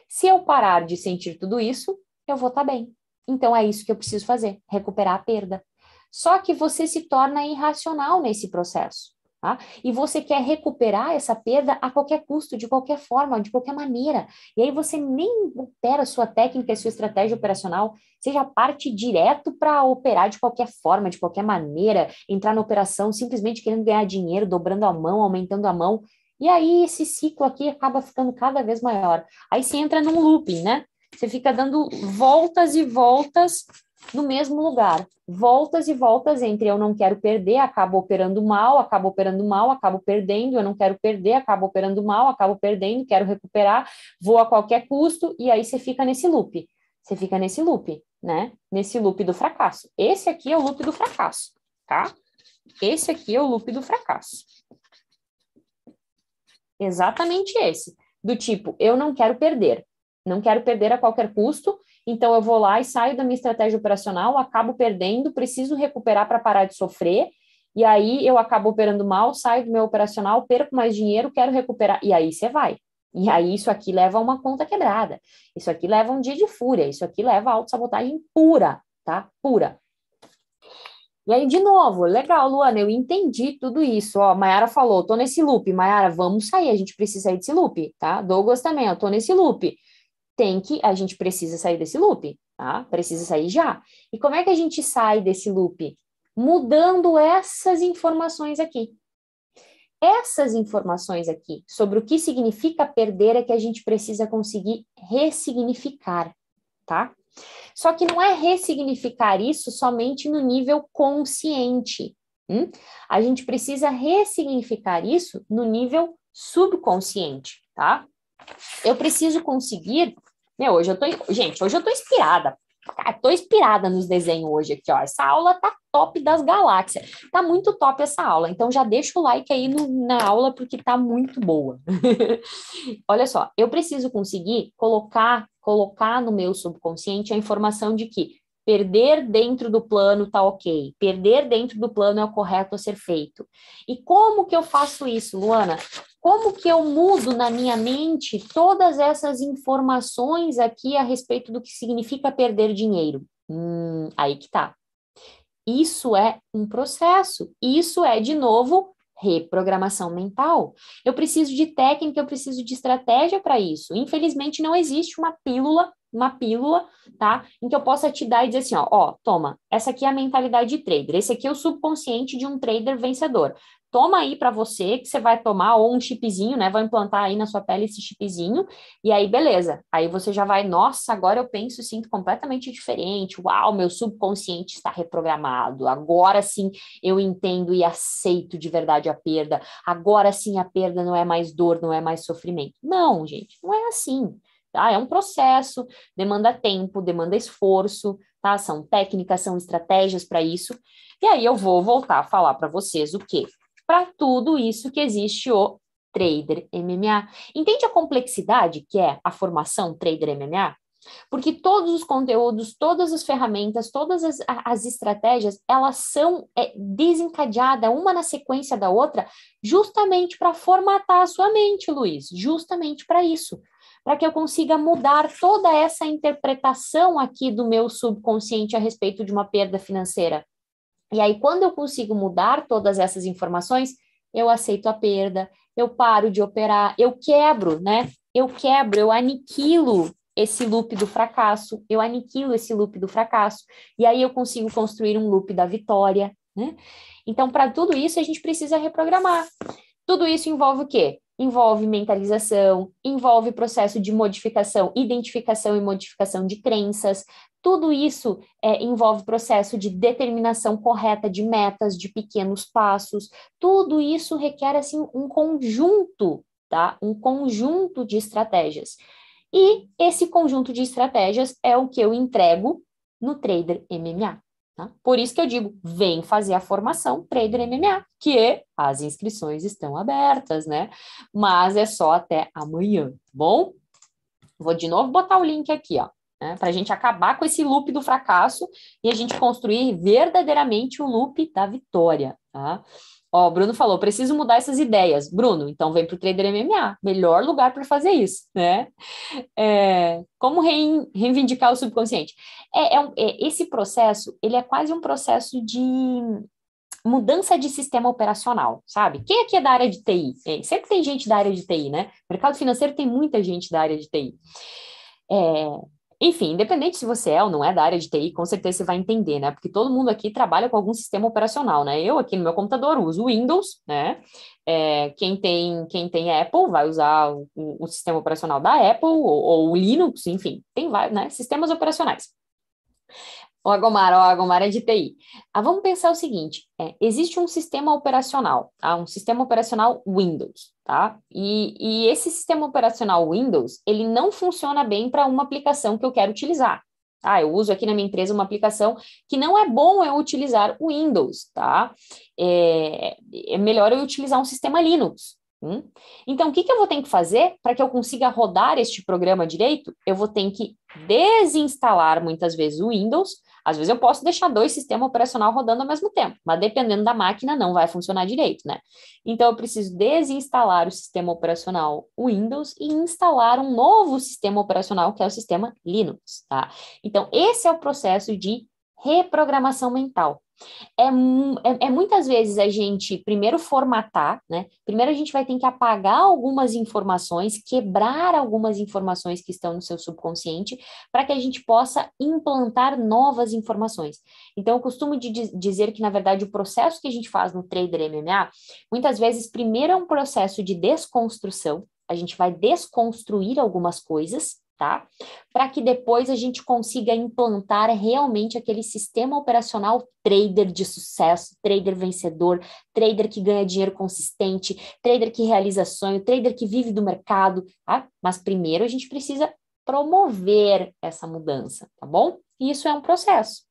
Se eu parar de sentir tudo isso, eu vou estar tá bem. Então é isso que eu preciso fazer, recuperar a perda. Só que você se torna irracional nesse processo. Tá? E você quer recuperar essa perda a qualquer custo, de qualquer forma, de qualquer maneira. E aí você nem opera sua técnica, a sua estratégia operacional, seja parte direto para operar de qualquer forma, de qualquer maneira, entrar na operação simplesmente querendo ganhar dinheiro, dobrando a mão, aumentando a mão. E aí esse ciclo aqui acaba ficando cada vez maior. Aí você entra num looping, né? Você fica dando voltas e voltas no mesmo lugar. Voltas e voltas entre eu não quero perder, acabo operando mal, acabo operando mal, acabo perdendo, eu não quero perder, acabo operando mal, acabo perdendo, quero recuperar, vou a qualquer custo, e aí você fica nesse loop. Você fica nesse loop, né? Nesse loop do fracasso. Esse aqui é o loop do fracasso, tá? Esse aqui é o loop do fracasso. Exatamente esse. Do tipo, eu não quero perder. Não quero perder a qualquer custo, então eu vou lá e saio da minha estratégia operacional, acabo perdendo, preciso recuperar para parar de sofrer, e aí eu acabo operando mal, saio do meu operacional, perco mais dinheiro, quero recuperar, e aí você vai. E aí isso aqui leva a uma conta quebrada. Isso aqui leva um dia de fúria, isso aqui leva a autossabotagem pura, tá? Pura. E aí, de novo, legal, Luana, eu entendi tudo isso. Ó, Mayara falou, tô nesse loop. Mayara, vamos sair, a gente precisa sair desse loop, tá? Douglas também, eu tô nesse loop. Tem que, a gente precisa sair desse loop, tá? Precisa sair já. E como é que a gente sai desse loop? Mudando essas informações aqui. Essas informações aqui sobre o que significa perder é que a gente precisa conseguir ressignificar, tá? Só que não é ressignificar isso somente no nível consciente. Hum? A gente precisa ressignificar isso no nível subconsciente, tá? Eu preciso conseguir. Meu, hoje eu tô. Gente, hoje eu tô inspirada. Tô inspirada nos desenhos hoje aqui, ó. Essa aula tá top das galáxias. Tá muito top essa aula. Então já deixa o like aí no, na aula porque tá muito boa. Olha só, eu preciso conseguir colocar colocar no meu subconsciente a informação de que perder dentro do plano tá ok, perder dentro do plano é o correto a ser feito. E como que eu faço isso, Luana? Como que eu mudo na minha mente todas essas informações aqui a respeito do que significa perder dinheiro? Hum, aí que tá. Isso é um processo. Isso é, de novo, reprogramação mental. Eu preciso de técnica, eu preciso de estratégia para isso. Infelizmente, não existe uma pílula, uma pílula, tá? Em que eu possa te dar e dizer assim, ó, ó, toma, essa aqui é a mentalidade de trader, esse aqui é o subconsciente de um trader vencedor toma aí para você, que você vai tomar, ou um chipzinho, né? Vai implantar aí na sua pele esse chipzinho, e aí, beleza. Aí você já vai, nossa, agora eu penso e sinto completamente diferente. Uau, meu subconsciente está reprogramado. Agora sim eu entendo e aceito de verdade a perda. Agora sim a perda não é mais dor, não é mais sofrimento. Não, gente, não é assim. Tá? É um processo, demanda tempo, demanda esforço, tá? São técnicas, são estratégias para isso. E aí eu vou voltar a falar para vocês o quê? para tudo isso que existe o trader MMA. Entende a complexidade que é a formação trader MMA? Porque todos os conteúdos, todas as ferramentas, todas as, as estratégias, elas são é, desencadeadas uma na sequência da outra, justamente para formatar a sua mente, Luiz, justamente para isso, para que eu consiga mudar toda essa interpretação aqui do meu subconsciente a respeito de uma perda financeira. E aí, quando eu consigo mudar todas essas informações, eu aceito a perda, eu paro de operar, eu quebro, né? Eu quebro, eu aniquilo esse loop do fracasso, eu aniquilo esse loop do fracasso, e aí eu consigo construir um loop da vitória, né? Então, para tudo isso, a gente precisa reprogramar. Tudo isso envolve o quê? Envolve mentalização, envolve processo de modificação, identificação e modificação de crenças. Tudo isso é, envolve processo de determinação correta de metas, de pequenos passos. Tudo isso requer assim um conjunto, tá? Um conjunto de estratégias. E esse conjunto de estratégias é o que eu entrego no Trader MMA. Tá? Por isso que eu digo, vem fazer a formação Trader MMA, que as inscrições estão abertas, né? Mas é só até amanhã, tá bom? Vou de novo botar o link aqui, ó, né? Para a gente acabar com esse loop do fracasso e a gente construir verdadeiramente o loop da vitória, tá? Ó, o Bruno falou, preciso mudar essas ideias. Bruno, então vem para o Trader MMA, melhor lugar para fazer isso, né? É, como reivindicar o subconsciente? É, é, é, esse processo, ele é quase um processo de mudança de sistema operacional, sabe? Quem aqui é da área de TI? É, sempre tem gente da área de TI, né? Mercado financeiro tem muita gente da área de TI. É, enfim, independente se você é ou não é da área de TI, com certeza você vai entender, né? Porque todo mundo aqui trabalha com algum sistema operacional, né? Eu aqui no meu computador uso Windows, né? É, quem, tem, quem tem Apple vai usar o, o sistema operacional da Apple ou, ou, o Linux, enfim, tem vários né? sistemas operacionais. O Agomar, o Agomar é de TI. Ah, vamos pensar o seguinte: é, existe um sistema operacional, tá? um sistema operacional Windows, tá? E, e esse sistema operacional Windows, ele não funciona bem para uma aplicação que eu quero utilizar. Ah, eu uso aqui na minha empresa uma aplicação que não é bom eu utilizar o Windows, tá? É, é melhor eu utilizar um sistema Linux. Hum? Então, o que, que eu vou ter que fazer para que eu consiga rodar este programa direito? Eu vou ter que desinstalar muitas vezes o Windows. Às vezes eu posso deixar dois sistemas operacionais rodando ao mesmo tempo, mas dependendo da máquina não vai funcionar direito, né? Então eu preciso desinstalar o sistema operacional Windows e instalar um novo sistema operacional que é o sistema Linux, tá? Então esse é o processo de reprogramação mental. É, é, é, muitas vezes a gente primeiro formatar, né? Primeiro a gente vai ter que apagar algumas informações, quebrar algumas informações que estão no seu subconsciente, para que a gente possa implantar novas informações. Então, eu costumo de dizer que, na verdade, o processo que a gente faz no Trader MMA, muitas vezes, primeiro é um processo de desconstrução, a gente vai desconstruir algumas coisas, tá? Para que depois a gente consiga implantar realmente aquele sistema operacional trader de sucesso, trader vencedor, trader que ganha dinheiro consistente, trader que realiza sonho, trader que vive do mercado, tá? Mas primeiro a gente precisa promover essa mudança, tá bom? E isso é um processo.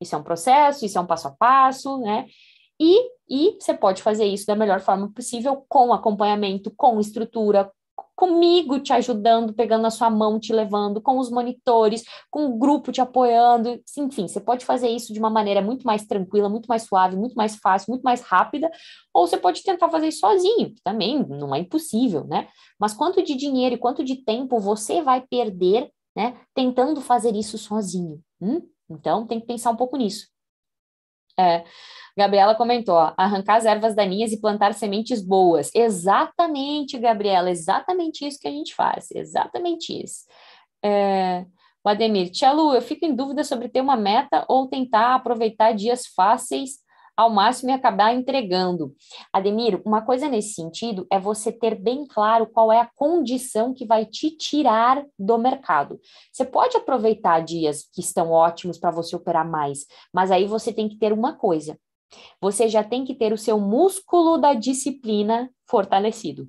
Isso é um processo, isso é um passo a passo, né? E, e você pode fazer isso da melhor forma possível, com acompanhamento, com estrutura, comigo te ajudando, pegando a sua mão, te levando, com os monitores, com o grupo te apoiando. Enfim, você pode fazer isso de uma maneira muito mais tranquila, muito mais suave, muito mais fácil, muito mais rápida, ou você pode tentar fazer isso sozinho, que também não é impossível, né? Mas quanto de dinheiro e quanto de tempo você vai perder, né, tentando fazer isso sozinho? Hum? Então, tem que pensar um pouco nisso. É, Gabriela comentou, ó, arrancar as ervas daninhas e plantar sementes boas. Exatamente, Gabriela, exatamente isso que a gente faz, exatamente isso. É, o Ademir, Tia Lu, eu fico em dúvida sobre ter uma meta ou tentar aproveitar dias fáceis ao máximo e acabar entregando. Ademir, uma coisa nesse sentido é você ter bem claro qual é a condição que vai te tirar do mercado. Você pode aproveitar dias que estão ótimos para você operar mais, mas aí você tem que ter uma coisa: você já tem que ter o seu músculo da disciplina fortalecido.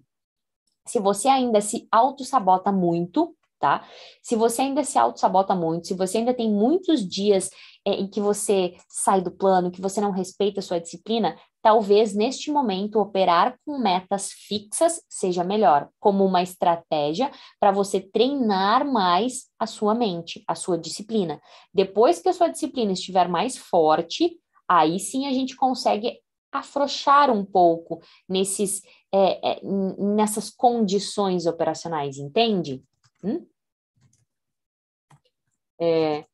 Se você ainda se auto-sabota muito, tá? Se você ainda se auto-sabota muito, se você ainda tem muitos dias em que você sai do plano, que você não respeita a sua disciplina, talvez neste momento operar com metas fixas seja melhor, como uma estratégia para você treinar mais a sua mente, a sua disciplina. Depois que a sua disciplina estiver mais forte, aí sim a gente consegue afrouxar um pouco nesses, é, é, nessas condições operacionais, entende? Hum? É...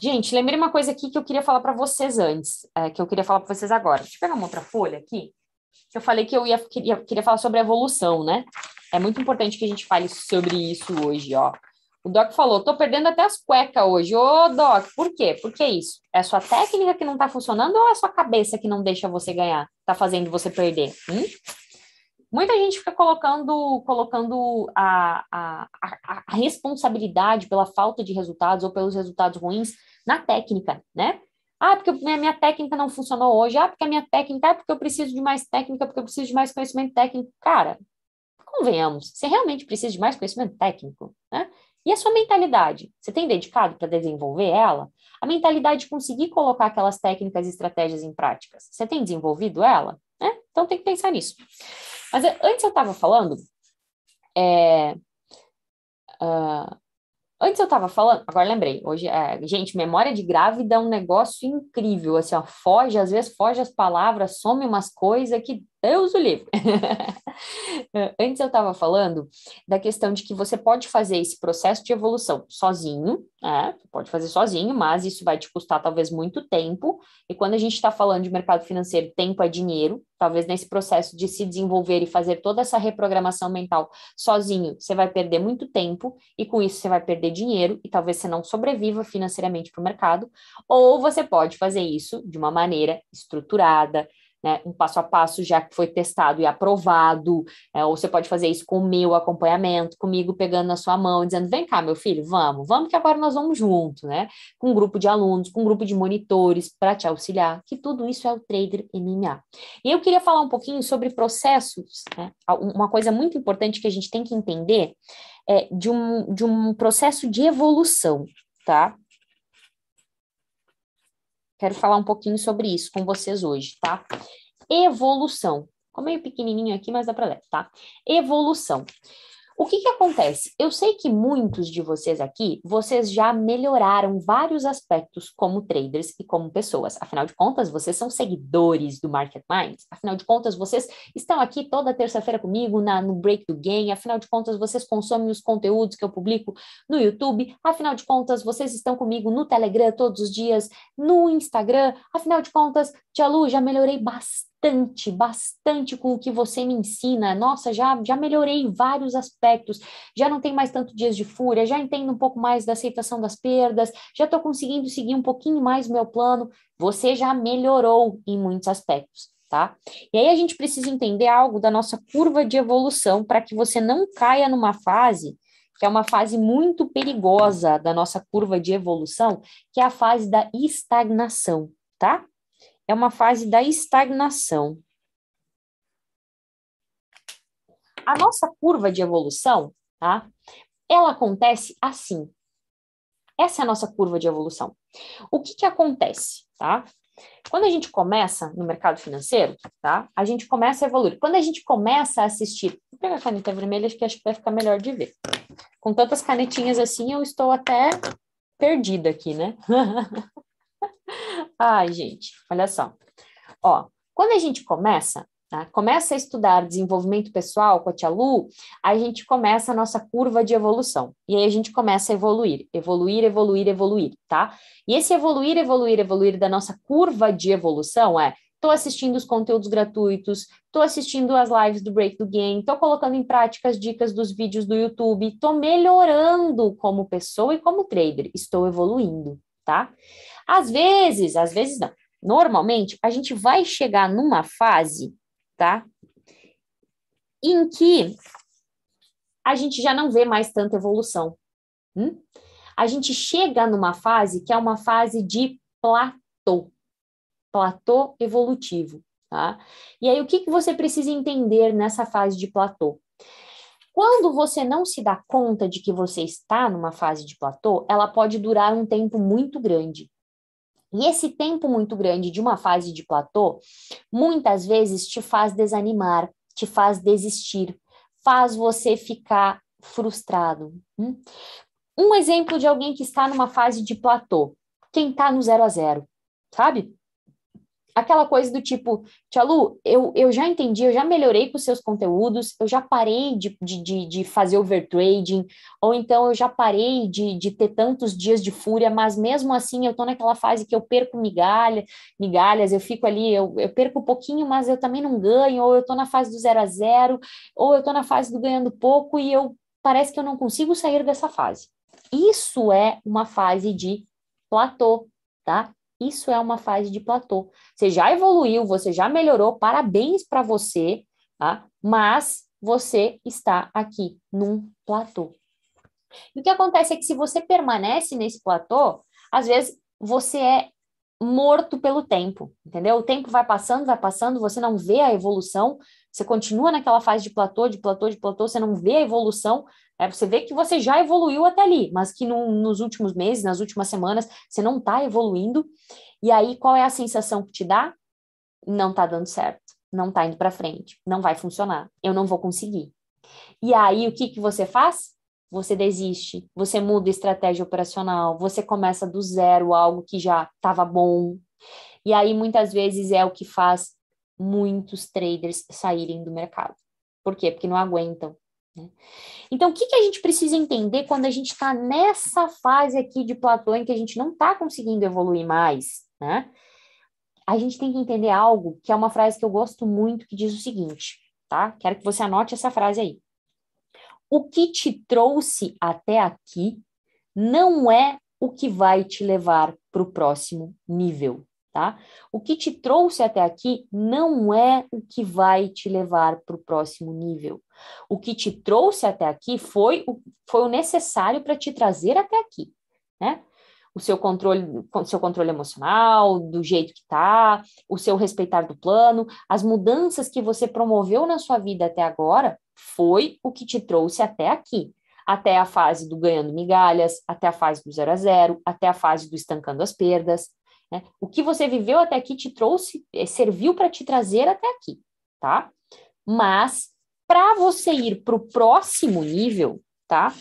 Gente, lembrei uma coisa aqui que eu queria falar para vocês antes, é, que eu queria falar para vocês agora. Deixa eu pegar uma outra folha aqui, eu falei que eu ia, queria, queria falar sobre evolução, né? É muito importante que a gente fale sobre isso hoje, ó. O Doc falou, tô perdendo até as cuecas hoje. Ô, Doc, por quê? Por que isso? É a sua técnica que não tá funcionando ou é a sua cabeça que não deixa você ganhar? Tá fazendo você perder? Hum? Muita gente fica colocando, colocando a, a, a, a responsabilidade pela falta de resultados ou pelos resultados ruins na técnica, né? Ah, porque a minha técnica não funcionou hoje. Ah, porque a minha técnica, é porque eu preciso de mais técnica, porque eu preciso de mais conhecimento técnico. Cara, convenhamos, você realmente precisa de mais conhecimento técnico, né? E a sua mentalidade? Você tem dedicado para desenvolver ela? A mentalidade de conseguir colocar aquelas técnicas e estratégias em práticas. Você tem desenvolvido ela? Né? Então tem que pensar nisso. Mas eh, antes eu estava falando, é, uh, Antes eu estava falando, agora lembrei, hoje, é, gente, memória de grávida é um negócio incrível, assim, ó, foge, às vezes foge as palavras, some umas coisas que Deus o livre. Antes eu estava falando da questão de que você pode fazer esse processo de evolução sozinho, né? Pode fazer sozinho, mas isso vai te custar talvez muito tempo. E quando a gente está falando de mercado financeiro, tempo é dinheiro. Talvez nesse processo de se desenvolver e fazer toda essa reprogramação mental sozinho, você vai perder muito tempo e com isso você vai perder dinheiro e talvez você não sobreviva financeiramente para o mercado. Ou você pode fazer isso de uma maneira estruturada, né, um passo a passo já que foi testado e aprovado, é, ou você pode fazer isso com o meu acompanhamento, comigo pegando na sua mão, dizendo, vem cá, meu filho, vamos, vamos que agora nós vamos junto, né, com um grupo de alunos, com um grupo de monitores para te auxiliar, que tudo isso é o Trader MMA. E eu queria falar um pouquinho sobre processos, né, uma coisa muito importante que a gente tem que entender é de um, de um processo de evolução, tá? Quero falar um pouquinho sobre isso com vocês hoje, tá? Evolução. Ficou meio pequenininho aqui, mas dá para ler, tá? Evolução. O que que acontece? Eu sei que muitos de vocês aqui, vocês já melhoraram vários aspectos como traders e como pessoas. Afinal de contas, vocês são seguidores do Market Minds. Afinal de contas, vocês estão aqui toda terça-feira comigo na, no Break do Game. Afinal de contas, vocês consomem os conteúdos que eu publico no YouTube. Afinal de contas, vocês estão comigo no Telegram todos os dias, no Instagram. Afinal de contas, Tia Lu, já melhorei bastante bastante, bastante com o que você me ensina. Nossa, já, já melhorei vários aspectos, já não tem mais tanto dias de fúria, já entendo um pouco mais da aceitação das perdas, já estou conseguindo seguir um pouquinho mais o meu plano. Você já melhorou em muitos aspectos. Tá? E aí a gente precisa entender algo da nossa curva de evolução para que você não caia numa fase que é uma fase muito perigosa da nossa curva de evolução, que é a fase da estagnação, tá? É uma fase da estagnação. A nossa curva de evolução, tá? Ela acontece assim. Essa é a nossa curva de evolução. O que que acontece, tá? Quando a gente começa no mercado financeiro, tá? A gente começa a evoluir. Quando a gente começa a assistir, vou pegar a caneta vermelha que acho que vai ficar melhor de ver. Com tantas canetinhas assim, eu estou até perdida aqui, né? Ai, gente, olha só. Ó, quando a gente começa, tá? começa a estudar desenvolvimento pessoal com a Tia Lu, a gente começa a nossa curva de evolução. E aí a gente começa a evoluir, evoluir, evoluir, evoluir, tá? E esse evoluir, evoluir, evoluir da nossa curva de evolução é Estou assistindo os conteúdos gratuitos, estou assistindo as lives do Break do Game, estou colocando em prática as dicas dos vídeos do YouTube, estou melhorando como pessoa e como trader, estou evoluindo, tá? Às vezes, às vezes não. Normalmente, a gente vai chegar numa fase, tá? Em que a gente já não vê mais tanta evolução. Hum? A gente chega numa fase que é uma fase de platô, platô evolutivo, tá? E aí, o que, que você precisa entender nessa fase de platô? Quando você não se dá conta de que você está numa fase de platô, ela pode durar um tempo muito grande. E esse tempo muito grande de uma fase de platô, muitas vezes te faz desanimar, te faz desistir, faz você ficar frustrado. Hum? Um exemplo de alguém que está numa fase de platô, quem está no zero a zero, sabe? Aquela coisa do tipo, Tia Lu, eu, eu já entendi, eu já melhorei com seus conteúdos, eu já parei de, de, de fazer overtrading, ou então eu já parei de, de ter tantos dias de fúria, mas mesmo assim eu tô naquela fase que eu perco migalha, migalhas, eu fico ali, eu, eu perco um pouquinho, mas eu também não ganho, ou eu tô na fase do zero a zero, ou eu tô na fase do ganhando pouco e eu parece que eu não consigo sair dessa fase. Isso é uma fase de platô, tá? Isso é uma fase de platô. Você já evoluiu, você já melhorou, parabéns para você, tá? Mas você está aqui num platô. E o que acontece é que se você permanece nesse platô, às vezes você é morto pelo tempo, entendeu? O tempo vai passando, vai passando, você não vê a evolução, você continua naquela fase de platô, de platô, de platô, você não vê a evolução, é, você vê que você já evoluiu até ali, mas que no, nos últimos meses, nas últimas semanas, você não está evoluindo. E aí, qual é a sensação que te dá? Não está dando certo, não está indo para frente, não vai funcionar, eu não vou conseguir. E aí, o que, que você faz? Você desiste, você muda a estratégia operacional, você começa do zero algo que já estava bom. E aí, muitas vezes, é o que faz muitos traders saírem do mercado. Por quê? Porque não aguentam, né? Então, o que, que a gente precisa entender quando a gente está nessa fase aqui de platô em que a gente não está conseguindo evoluir mais? Né? A gente tem que entender algo que é uma frase que eu gosto muito, que diz o seguinte, tá? Quero que você anote essa frase aí. O que te trouxe até aqui não é o que vai te levar para o próximo nível, tá? O que te trouxe até aqui não é o que vai te levar para o próximo nível. O que te trouxe até aqui foi o, foi o necessário para te trazer até aqui, né? O seu controle, seu controle emocional, do jeito que tá, o seu respeitar do plano, as mudanças que você promoveu na sua vida até agora, foi o que te trouxe até aqui até a fase do ganhando migalhas, até a fase do zero a zero, até a fase do estancando as perdas. Né? O que você viveu até aqui te trouxe, eh, serviu para te trazer até aqui, tá? Mas para você ir para o próximo nível, tá?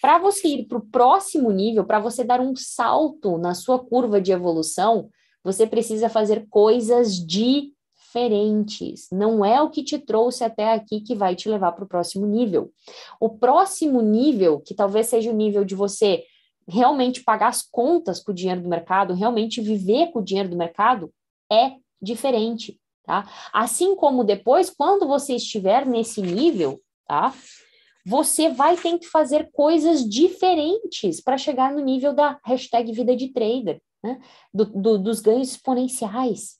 Para você ir para o próximo nível, para você dar um salto na sua curva de evolução, você precisa fazer coisas diferentes. Não é o que te trouxe até aqui que vai te levar para o próximo nível. O próximo nível, que talvez seja o nível de você realmente pagar as contas com o dinheiro do mercado, realmente viver com o dinheiro do mercado, é diferente, tá? Assim como depois, quando você estiver nesse nível, tá? Você vai ter que fazer coisas diferentes para chegar no nível da hashtag vida de trader, né? Do, do, dos ganhos exponenciais.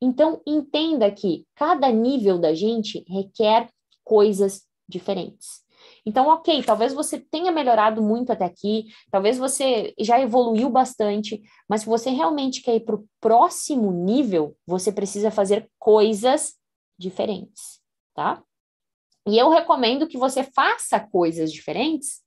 Então, entenda que cada nível da gente requer coisas diferentes. Então, ok, talvez você tenha melhorado muito até aqui, talvez você já evoluiu bastante, mas se você realmente quer ir para o próximo nível, você precisa fazer coisas diferentes, tá? E eu recomendo que você faça coisas diferentes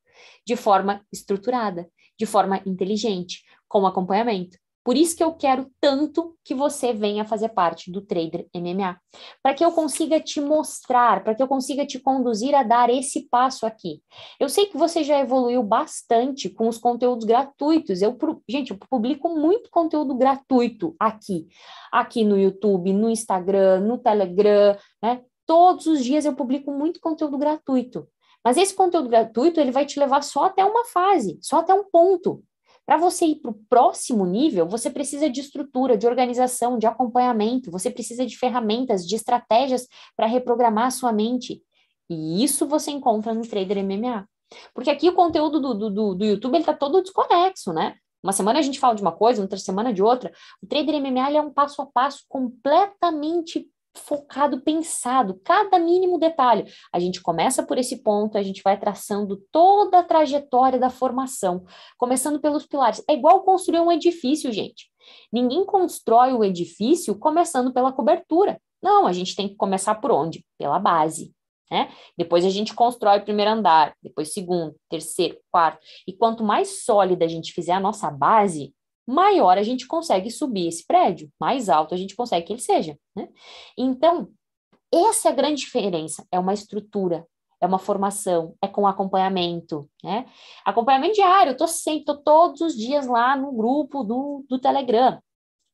de forma estruturada, de forma inteligente, com acompanhamento. Por isso que eu quero tanto que você venha fazer parte do Trader MMA, para que eu consiga te mostrar, para que eu consiga te conduzir a dar esse passo aqui. Eu sei que você já evoluiu bastante com os conteúdos gratuitos. Eu, gente, eu publico muito conteúdo gratuito aqui, aqui no YouTube, no Instagram, no Telegram, né? Todos os dias eu publico muito conteúdo gratuito. Mas esse conteúdo gratuito, ele vai te levar só até uma fase, só até um ponto. Para você ir para o próximo nível, você precisa de estrutura, de organização, de acompanhamento, você precisa de ferramentas, de estratégias para reprogramar a sua mente. E isso você encontra no Trader MMA. Porque aqui o conteúdo do, do, do YouTube está todo desconexo, né? Uma semana a gente fala de uma coisa, outra semana de outra. O Trader MMA é um passo a passo completamente focado, pensado, cada mínimo detalhe. A gente começa por esse ponto, a gente vai traçando toda a trajetória da formação, começando pelos pilares. É igual construir um edifício, gente. Ninguém constrói o edifício começando pela cobertura. Não, a gente tem que começar por onde? Pela base. Né? Depois a gente constrói o primeiro andar, depois segundo, terceiro, quarto. E quanto mais sólida a gente fizer a nossa base, maior a gente consegue subir esse prédio, mais alto a gente consegue que ele seja. Né? Então, essa é a grande diferença, é uma estrutura, é uma formação, é com acompanhamento, né? Acompanhamento diário, eu tô sempre, tô todos os dias lá no grupo do, do Telegram.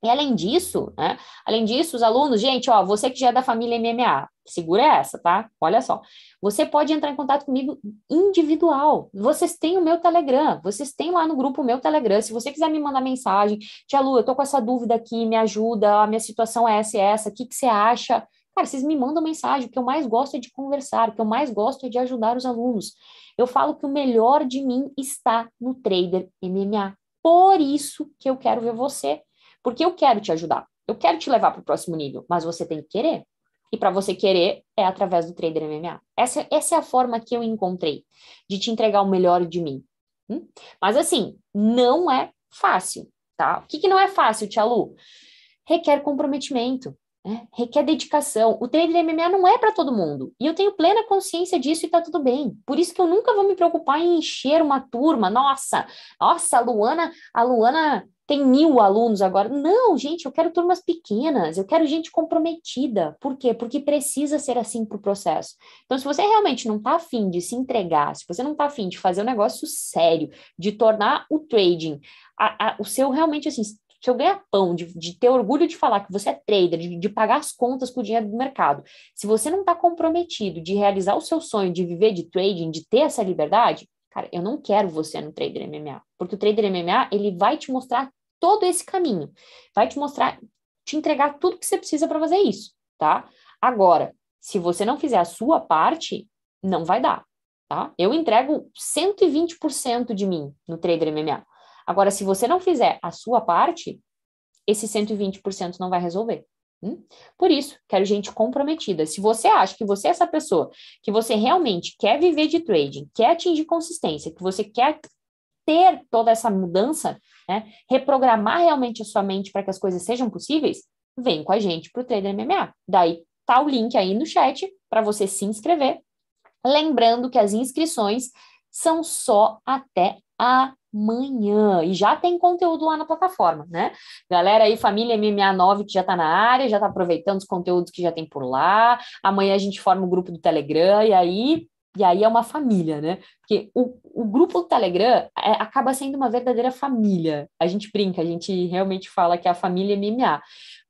E além disso, né? Além disso, os alunos, gente, ó, você que já é da família MMA, segura essa, tá? Olha só. Você pode entrar em contato comigo individual. Vocês têm o meu Telegram, vocês têm lá no grupo o meu Telegram. Se você quiser me mandar mensagem, Tia Lu, eu tô com essa dúvida aqui, me ajuda, a minha situação é essa e essa, o que, que você acha? Cara, vocês me mandam mensagem, o que eu mais gosto é de conversar, o que eu mais gosto é de ajudar os alunos. Eu falo que o melhor de mim está no Trader MMA. Por isso que eu quero ver você porque eu quero te ajudar. Eu quero te levar para o próximo nível, mas você tem que querer. E para você querer, é através do Trader MMA. Essa, essa é a forma que eu encontrei de te entregar o melhor de mim. Hum? Mas assim, não é fácil, tá? O que, que não é fácil, Tia Lu? Requer comprometimento, né? requer dedicação. O Trader MMA não é para todo mundo. E eu tenho plena consciência disso e tá tudo bem. Por isso que eu nunca vou me preocupar em encher uma turma. Nossa, nossa, a Luana, a Luana tem mil alunos agora. Não, gente, eu quero turmas pequenas, eu quero gente comprometida. Por quê? Porque precisa ser assim para o processo. Então, se você realmente não está afim de se entregar, se você não está afim de fazer um negócio sério, de tornar o trading, a, a, o seu realmente assim, seu ganha-pão, de, de, ter orgulho de falar que você é trader, de, de pagar as contas com o dinheiro do mercado, se você não está comprometido de realizar o seu sonho de viver de trading, de ter essa liberdade, Cara, eu não quero você no Trader MMA, porque o Trader MMA, ele vai te mostrar todo esse caminho, vai te mostrar, te entregar tudo que você precisa para fazer isso, tá? Agora, se você não fizer a sua parte, não vai dar, tá? Eu entrego 120% de mim no Trader MMA. Agora, se você não fizer a sua parte, esse 120% não vai resolver. Hum? Por isso, quero gente comprometida. Se você acha que você é essa pessoa, que você realmente quer viver de trading, quer atingir consistência, que você quer ter toda essa mudança, né, reprogramar realmente a sua mente para que as coisas sejam possíveis, vem com a gente para o Trader MMA. Daí tá o link aí no chat para você se inscrever. Lembrando que as inscrições são só até amanhã. E já tem conteúdo lá na plataforma, né? Galera aí, família MMA9 que já está na área, já está aproveitando os conteúdos que já tem por lá. Amanhã a gente forma o grupo do Telegram e aí. E aí é uma família, né? Porque o, o grupo do Telegram é, acaba sendo uma verdadeira família. A gente brinca, a gente realmente fala que é a família MMA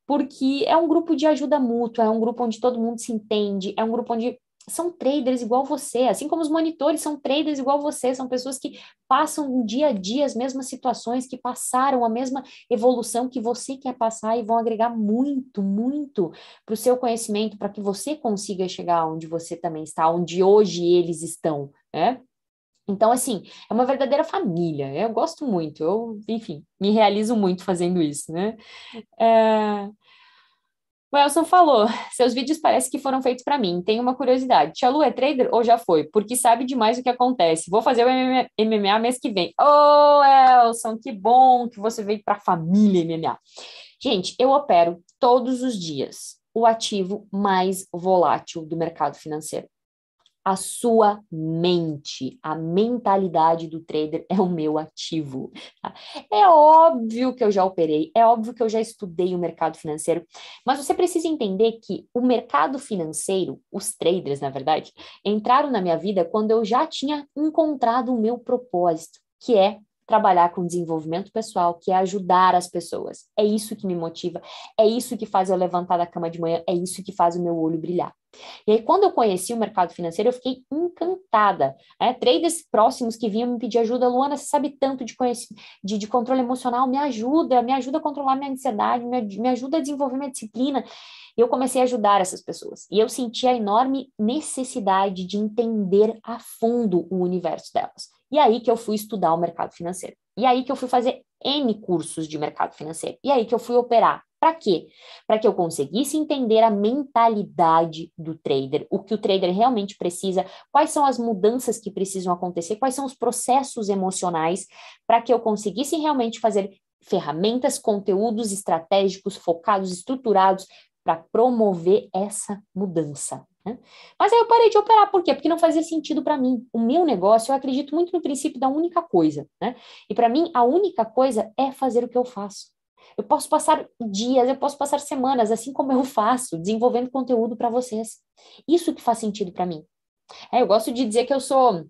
porque é um grupo de ajuda mútua, é um grupo onde todo mundo se entende, é um grupo onde são traders igual você, assim como os monitores são traders igual você, são pessoas que passam dia a dia as mesmas situações, que passaram a mesma evolução que você quer passar e vão agregar muito, muito para o seu conhecimento, para que você consiga chegar onde você também está, onde hoje eles estão, né? Então, assim, é uma verdadeira família. Eu gosto muito, eu, enfim, me realizo muito fazendo isso, né? É... O Elson falou: seus vídeos parecem que foram feitos para mim. Tenho uma curiosidade. Tia Lu é trader ou já foi? Porque sabe demais o que acontece. Vou fazer o MMA mês que vem. Ô, oh, Elson, que bom que você veio para a família MMA. Gente, eu opero todos os dias o ativo mais volátil do mercado financeiro a sua mente, a mentalidade do trader é o meu ativo. Tá? É óbvio que eu já operei, é óbvio que eu já estudei o mercado financeiro, mas você precisa entender que o mercado financeiro, os traders, na verdade, entraram na minha vida quando eu já tinha encontrado o meu propósito, que é trabalhar com desenvolvimento pessoal, que é ajudar as pessoas. É isso que me motiva, é isso que faz eu levantar da cama de manhã, é isso que faz o meu olho brilhar. E aí, quando eu conheci o mercado financeiro, eu fiquei encantada. Né? Traders próximos que vinham me pedir ajuda, Luana, você sabe tanto de, de, de controle emocional, me ajuda, me ajuda a controlar minha ansiedade, me, me ajuda a desenvolver minha disciplina. E eu comecei a ajudar essas pessoas. E eu senti a enorme necessidade de entender a fundo o universo delas. E aí que eu fui estudar o mercado financeiro. E aí que eu fui fazer N cursos de mercado financeiro. E aí que eu fui operar para quê? Para que eu conseguisse entender a mentalidade do trader, o que o trader realmente precisa, quais são as mudanças que precisam acontecer, quais são os processos emocionais, para que eu conseguisse realmente fazer ferramentas, conteúdos estratégicos, focados, estruturados para promover essa mudança. Né? Mas aí eu parei de operar, por quê? Porque não fazia sentido para mim. O meu negócio, eu acredito muito no princípio da única coisa, né? E para mim, a única coisa é fazer o que eu faço. Eu posso passar dias, eu posso passar semanas, assim como eu faço, desenvolvendo conteúdo para vocês. Isso que faz sentido para mim. É, eu gosto de dizer que eu sou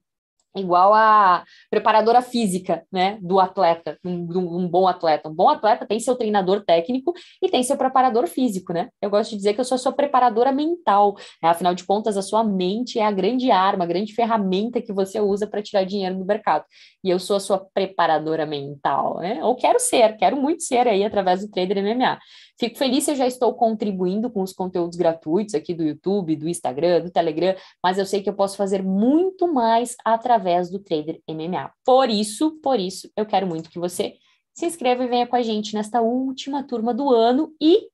igual a preparadora física, né, do atleta, um, um, bom atleta. Um bom atleta tem seu treinador técnico e tem seu preparador físico, né? Eu gosto de dizer que eu sou a sua preparadora mental. Né? Afinal de contas, a sua mente é a grande arma, a grande ferramenta que você usa para tirar dinheiro do mercado. E eu sou a sua preparadora mental, né? Ou quero ser, quero muito ser aí através do Trader MMA. Fico feliz se eu já estou contribuindo com os conteúdos gratuitos aqui do YouTube, do Instagram, do Telegram, mas eu sei que eu posso fazer muito mais através do Trader MMA. Por isso, por isso, eu quero muito que você se inscreva e venha com a gente nesta última turma do ano e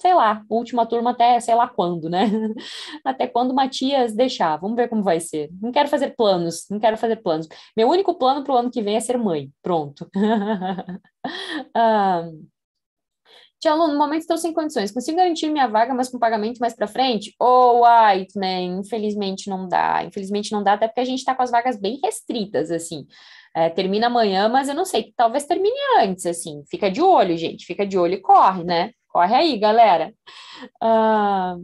sei lá, última turma até sei lá quando, né? Até quando Matias deixar. Vamos ver como vai ser. Não quero fazer planos, não quero fazer planos. Meu único plano para o ano que vem é ser mãe. Pronto. ah, Tia Lu, no momento estou sem condições. Consigo garantir minha vaga, mas com pagamento mais para frente? Oh, Whiteman, infelizmente não dá. Infelizmente não dá, até porque a gente está com as vagas bem restritas, assim. É, termina amanhã, mas eu não sei, talvez termine antes, assim. Fica de olho, gente. Fica de olho e corre, né? Corre aí, galera. Uh,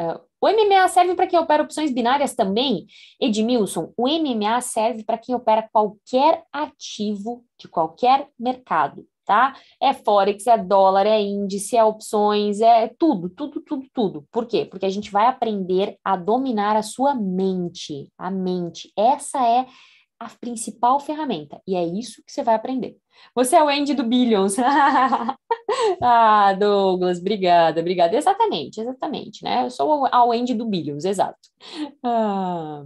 uh, o MMA serve para quem opera opções binárias também? Edmilson, o MMA serve para quem opera qualquer ativo de qualquer mercado tá? É Forex, é dólar, é índice, é opções, é tudo, tudo, tudo, tudo. Por quê? Porque a gente vai aprender a dominar a sua mente, a mente. Essa é a principal ferramenta, e é isso que você vai aprender. Você é o Andy do Billions. ah, Douglas, obrigada, obrigada. Exatamente, exatamente, né? Eu sou a Wendy do Billions, exato. Ah.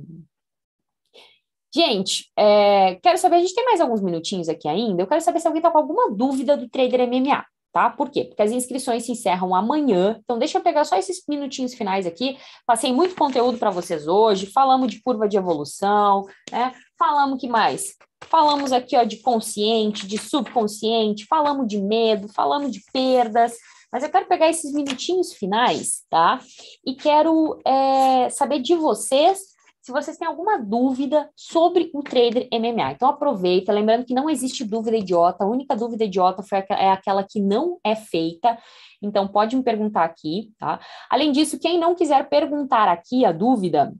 Gente, é, quero saber, a gente tem mais alguns minutinhos aqui ainda. Eu quero saber se alguém está com alguma dúvida do Trader MMA. tá? Por quê? Porque as inscrições se encerram amanhã. Então, deixa eu pegar só esses minutinhos finais aqui. Passei muito conteúdo para vocês hoje. Falamos de curva de evolução, né? Falamos que mais? Falamos aqui ó, de consciente, de subconsciente, falamos de medo, falamos de perdas. Mas eu quero pegar esses minutinhos finais, tá? E quero é, saber de vocês se vocês têm alguma dúvida sobre o trader MMA. Então aproveita, lembrando que não existe dúvida idiota, a única dúvida idiota é aquela que não é feita. Então pode me perguntar aqui, tá? Além disso, quem não quiser perguntar aqui a dúvida,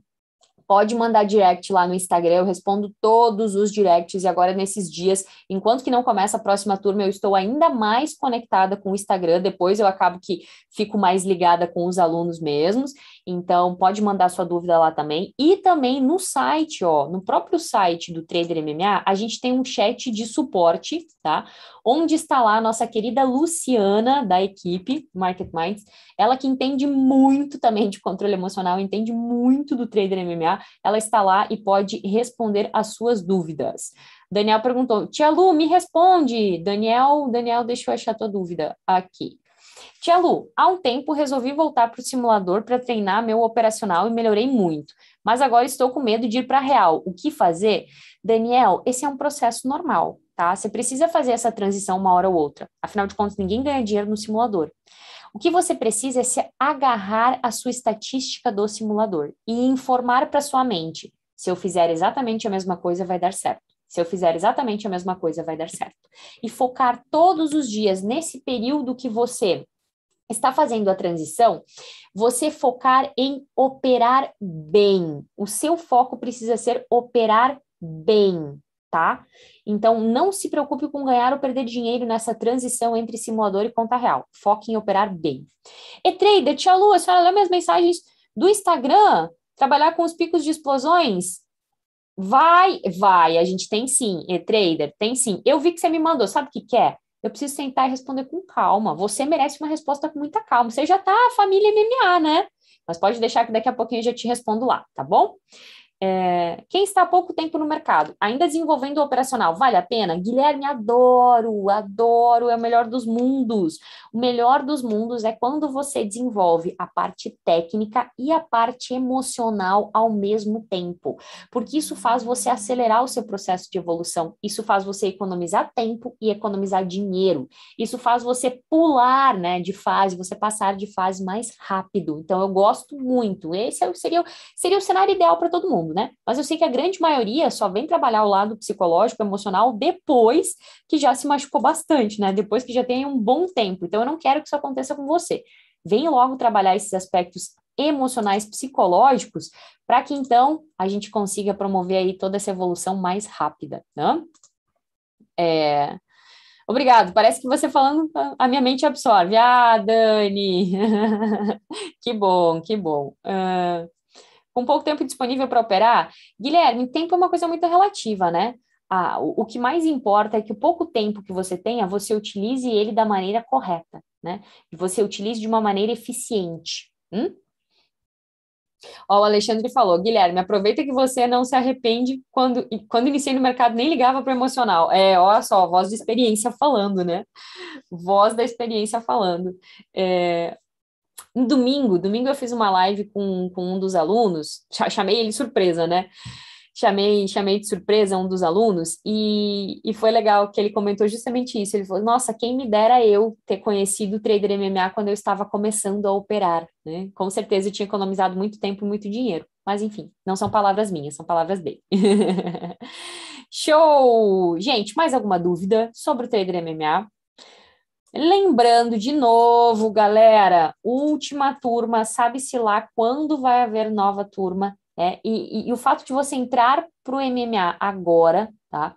pode mandar direct lá no Instagram, eu respondo todos os directs, e agora nesses dias, enquanto que não começa a próxima turma, eu estou ainda mais conectada com o Instagram, depois eu acabo que fico mais ligada com os alunos mesmos, então pode mandar sua dúvida lá também, e também no site, ó, no próprio site do Trader MMA, a gente tem um chat de suporte, tá? Onde está lá a nossa querida Luciana, da equipe Market Minds, ela que entende muito também de controle emocional, entende muito do Trader MMA, ela está lá e pode responder as suas dúvidas. Daniel perguntou: Tia Lu, me responde. Daniel, Daniel, deixa eu achar tua dúvida aqui. Tia Lu, há um tempo resolvi voltar para o simulador para treinar meu operacional e melhorei muito, mas agora estou com medo de ir para a real. O que fazer? Daniel, esse é um processo normal, tá? Você precisa fazer essa transição uma hora ou outra. Afinal de contas, ninguém ganha dinheiro no simulador. O que você precisa é se agarrar à sua estatística do simulador e informar para sua mente: se eu fizer exatamente a mesma coisa, vai dar certo. Se eu fizer exatamente a mesma coisa, vai dar certo. E focar todos os dias nesse período que você está fazendo a transição, você focar em operar bem. O seu foco precisa ser operar bem, tá? Então, não se preocupe com ganhar ou perder dinheiro nessa transição entre simulador e conta real. Foque em operar bem. E trader, tia Lu, a senhora leu minhas mensagens do Instagram? Trabalhar com os picos de explosões? Vai, vai, a gente tem sim. E trader, tem sim. Eu vi que você me mandou, sabe o que quer? É? Eu preciso sentar e responder com calma. Você merece uma resposta com muita calma. Você já tá família MMA, né? Mas pode deixar que daqui a pouquinho eu já te respondo lá, tá bom? É, quem está há pouco tempo no mercado, ainda desenvolvendo o operacional, vale a pena? Guilherme, adoro, adoro, é o melhor dos mundos. O melhor dos mundos é quando você desenvolve a parte técnica e a parte emocional ao mesmo tempo, porque isso faz você acelerar o seu processo de evolução, isso faz você economizar tempo e economizar dinheiro, isso faz você pular né, de fase, você passar de fase mais rápido. Então, eu gosto muito. Esse é seria, seria o cenário ideal para todo mundo né? Mas eu sei que a grande maioria só vem trabalhar o lado psicológico, emocional, depois que já se machucou bastante, né? Depois que já tem um bom tempo. Então, eu não quero que isso aconteça com você. Vem logo trabalhar esses aspectos emocionais, psicológicos, para que então a gente consiga promover aí toda essa evolução mais rápida, né? É... Obrigado. Parece que você falando, a minha mente absorve. Ah, Dani! que bom, que bom. Uh com pouco tempo disponível para operar, Guilherme, tempo é uma coisa muito relativa, né? Ah, o, o, que mais importa é que o pouco tempo que você tenha, você utilize ele da maneira correta, né? E você utilize de uma maneira eficiente. Hum? Ó, o Alexandre falou, Guilherme, aproveita que você não se arrepende quando, quando iniciei no mercado, nem ligava para emocional. É, olha só, voz de experiência falando, né? Voz da experiência falando. É, um domingo, domingo eu fiz uma live com, com um dos alunos, chamei ele surpresa, né? Chamei, chamei de surpresa um dos alunos e, e foi legal que ele comentou justamente isso. Ele falou: Nossa, quem me dera eu ter conhecido o trader MMA quando eu estava começando a operar, né? Com certeza eu tinha economizado muito tempo e muito dinheiro. Mas enfim, não são palavras minhas, são palavras dele. Show! Gente, mais alguma dúvida sobre o trader MMA? Lembrando de novo, galera, última turma, sabe-se lá quando vai haver nova turma, é, e, e, e o fato de você entrar para o MMA agora, tá?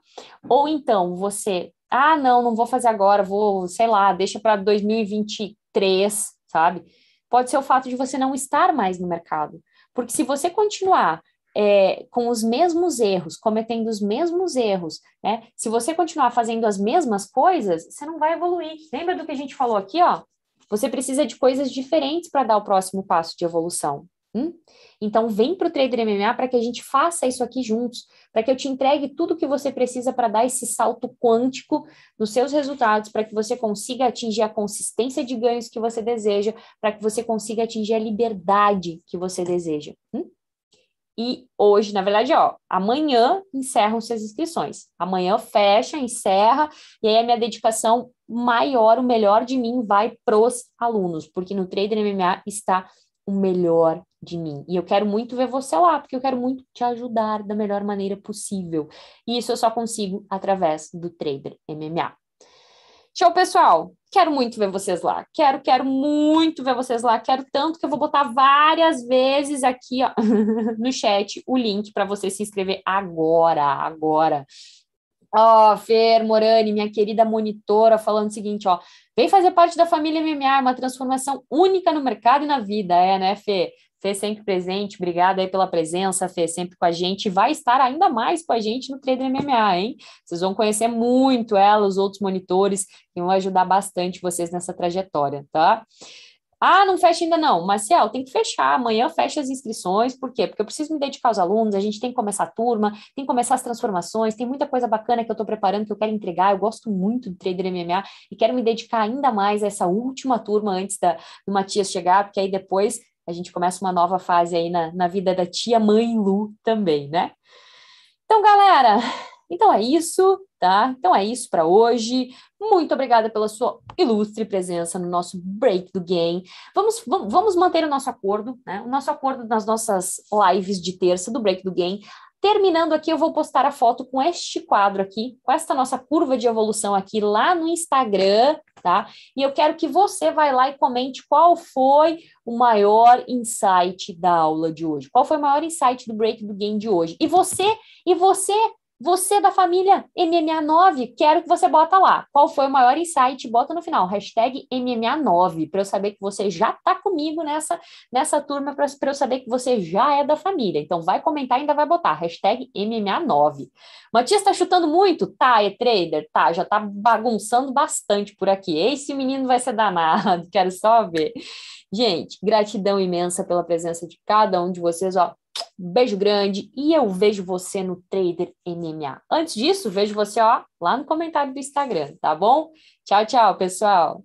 Ou então você, ah, não, não vou fazer agora, vou, sei lá, deixa para 2023, sabe? Pode ser o fato de você não estar mais no mercado. Porque se você continuar é, com os mesmos erros, cometendo os mesmos erros, né? Se você continuar fazendo as mesmas coisas, você não vai evoluir. Lembra do que a gente falou aqui, ó? Você precisa de coisas diferentes para dar o próximo passo de evolução. Hum? Então, vem para o Trader MMA para que a gente faça isso aqui juntos, para que eu te entregue tudo que você precisa para dar esse salto quântico nos seus resultados, para que você consiga atingir a consistência de ganhos que você deseja, para que você consiga atingir a liberdade que você deseja. Hum? E hoje, na verdade, ó, amanhã encerram-se as inscrições. Amanhã fecha, encerra, e aí a minha dedicação maior, o melhor de mim vai pros alunos, porque no Trader MMA está o melhor de mim. E eu quero muito ver você lá, porque eu quero muito te ajudar da melhor maneira possível. E isso eu só consigo através do Trader MMA. Show, pessoal! Quero muito ver vocês lá. Quero, quero muito ver vocês lá. Quero tanto que eu vou botar várias vezes aqui ó, no chat o link para você se inscrever agora, agora. Ó, oh, Fer Morani, minha querida monitora, falando o seguinte, ó, vem fazer parte da família MMA, uma transformação única no mercado e na vida, é, né, Fê? Fê sempre presente, obrigada aí pela presença, Fê, sempre com a gente, vai estar ainda mais com a gente no Trader MMA, hein? Vocês vão conhecer muito ela, os outros monitores, que vão ajudar bastante vocês nessa trajetória, tá? Ah, não fecha ainda não. Marcel, tem que fechar. Amanhã fecha as inscrições. Por quê? Porque eu preciso me dedicar aos alunos, a gente tem que começar a turma, tem que começar as transformações, tem muita coisa bacana que eu estou preparando, que eu quero entregar. Eu gosto muito do Trader MMA e quero me dedicar ainda mais a essa última turma antes da, do Matias chegar, porque aí depois a gente começa uma nova fase aí na, na vida da tia mãe Lu também, né? Então, galera, então é isso, tá? Então é isso para hoje. Muito obrigada pela sua ilustre presença no nosso break do game. Vamos, vamos manter o nosso acordo, né? O nosso acordo nas nossas lives de terça do break do game. Terminando aqui, eu vou postar a foto com este quadro aqui, com esta nossa curva de evolução aqui lá no Instagram, tá? E eu quero que você vá lá e comente qual foi o maior insight da aula de hoje. Qual foi o maior insight do break do game de hoje? E você, e você você da família MMA9, quero que você bota lá. Qual foi o maior insight? Bota no final, hashtag MMA9, para eu saber que você já está comigo nessa, nessa turma, para eu saber que você já é da família. Então vai comentar e ainda vai botar, hashtag MMA9. Matias está chutando muito? Tá, é trader? Tá, já está bagunçando bastante por aqui. Esse menino vai ser danado, quero só ver. Gente, gratidão imensa pela presença de cada um de vocês, ó. Beijo grande e eu vejo você no Trader MMA. Antes disso, vejo você ó, lá no comentário do Instagram, tá bom? Tchau, tchau, pessoal.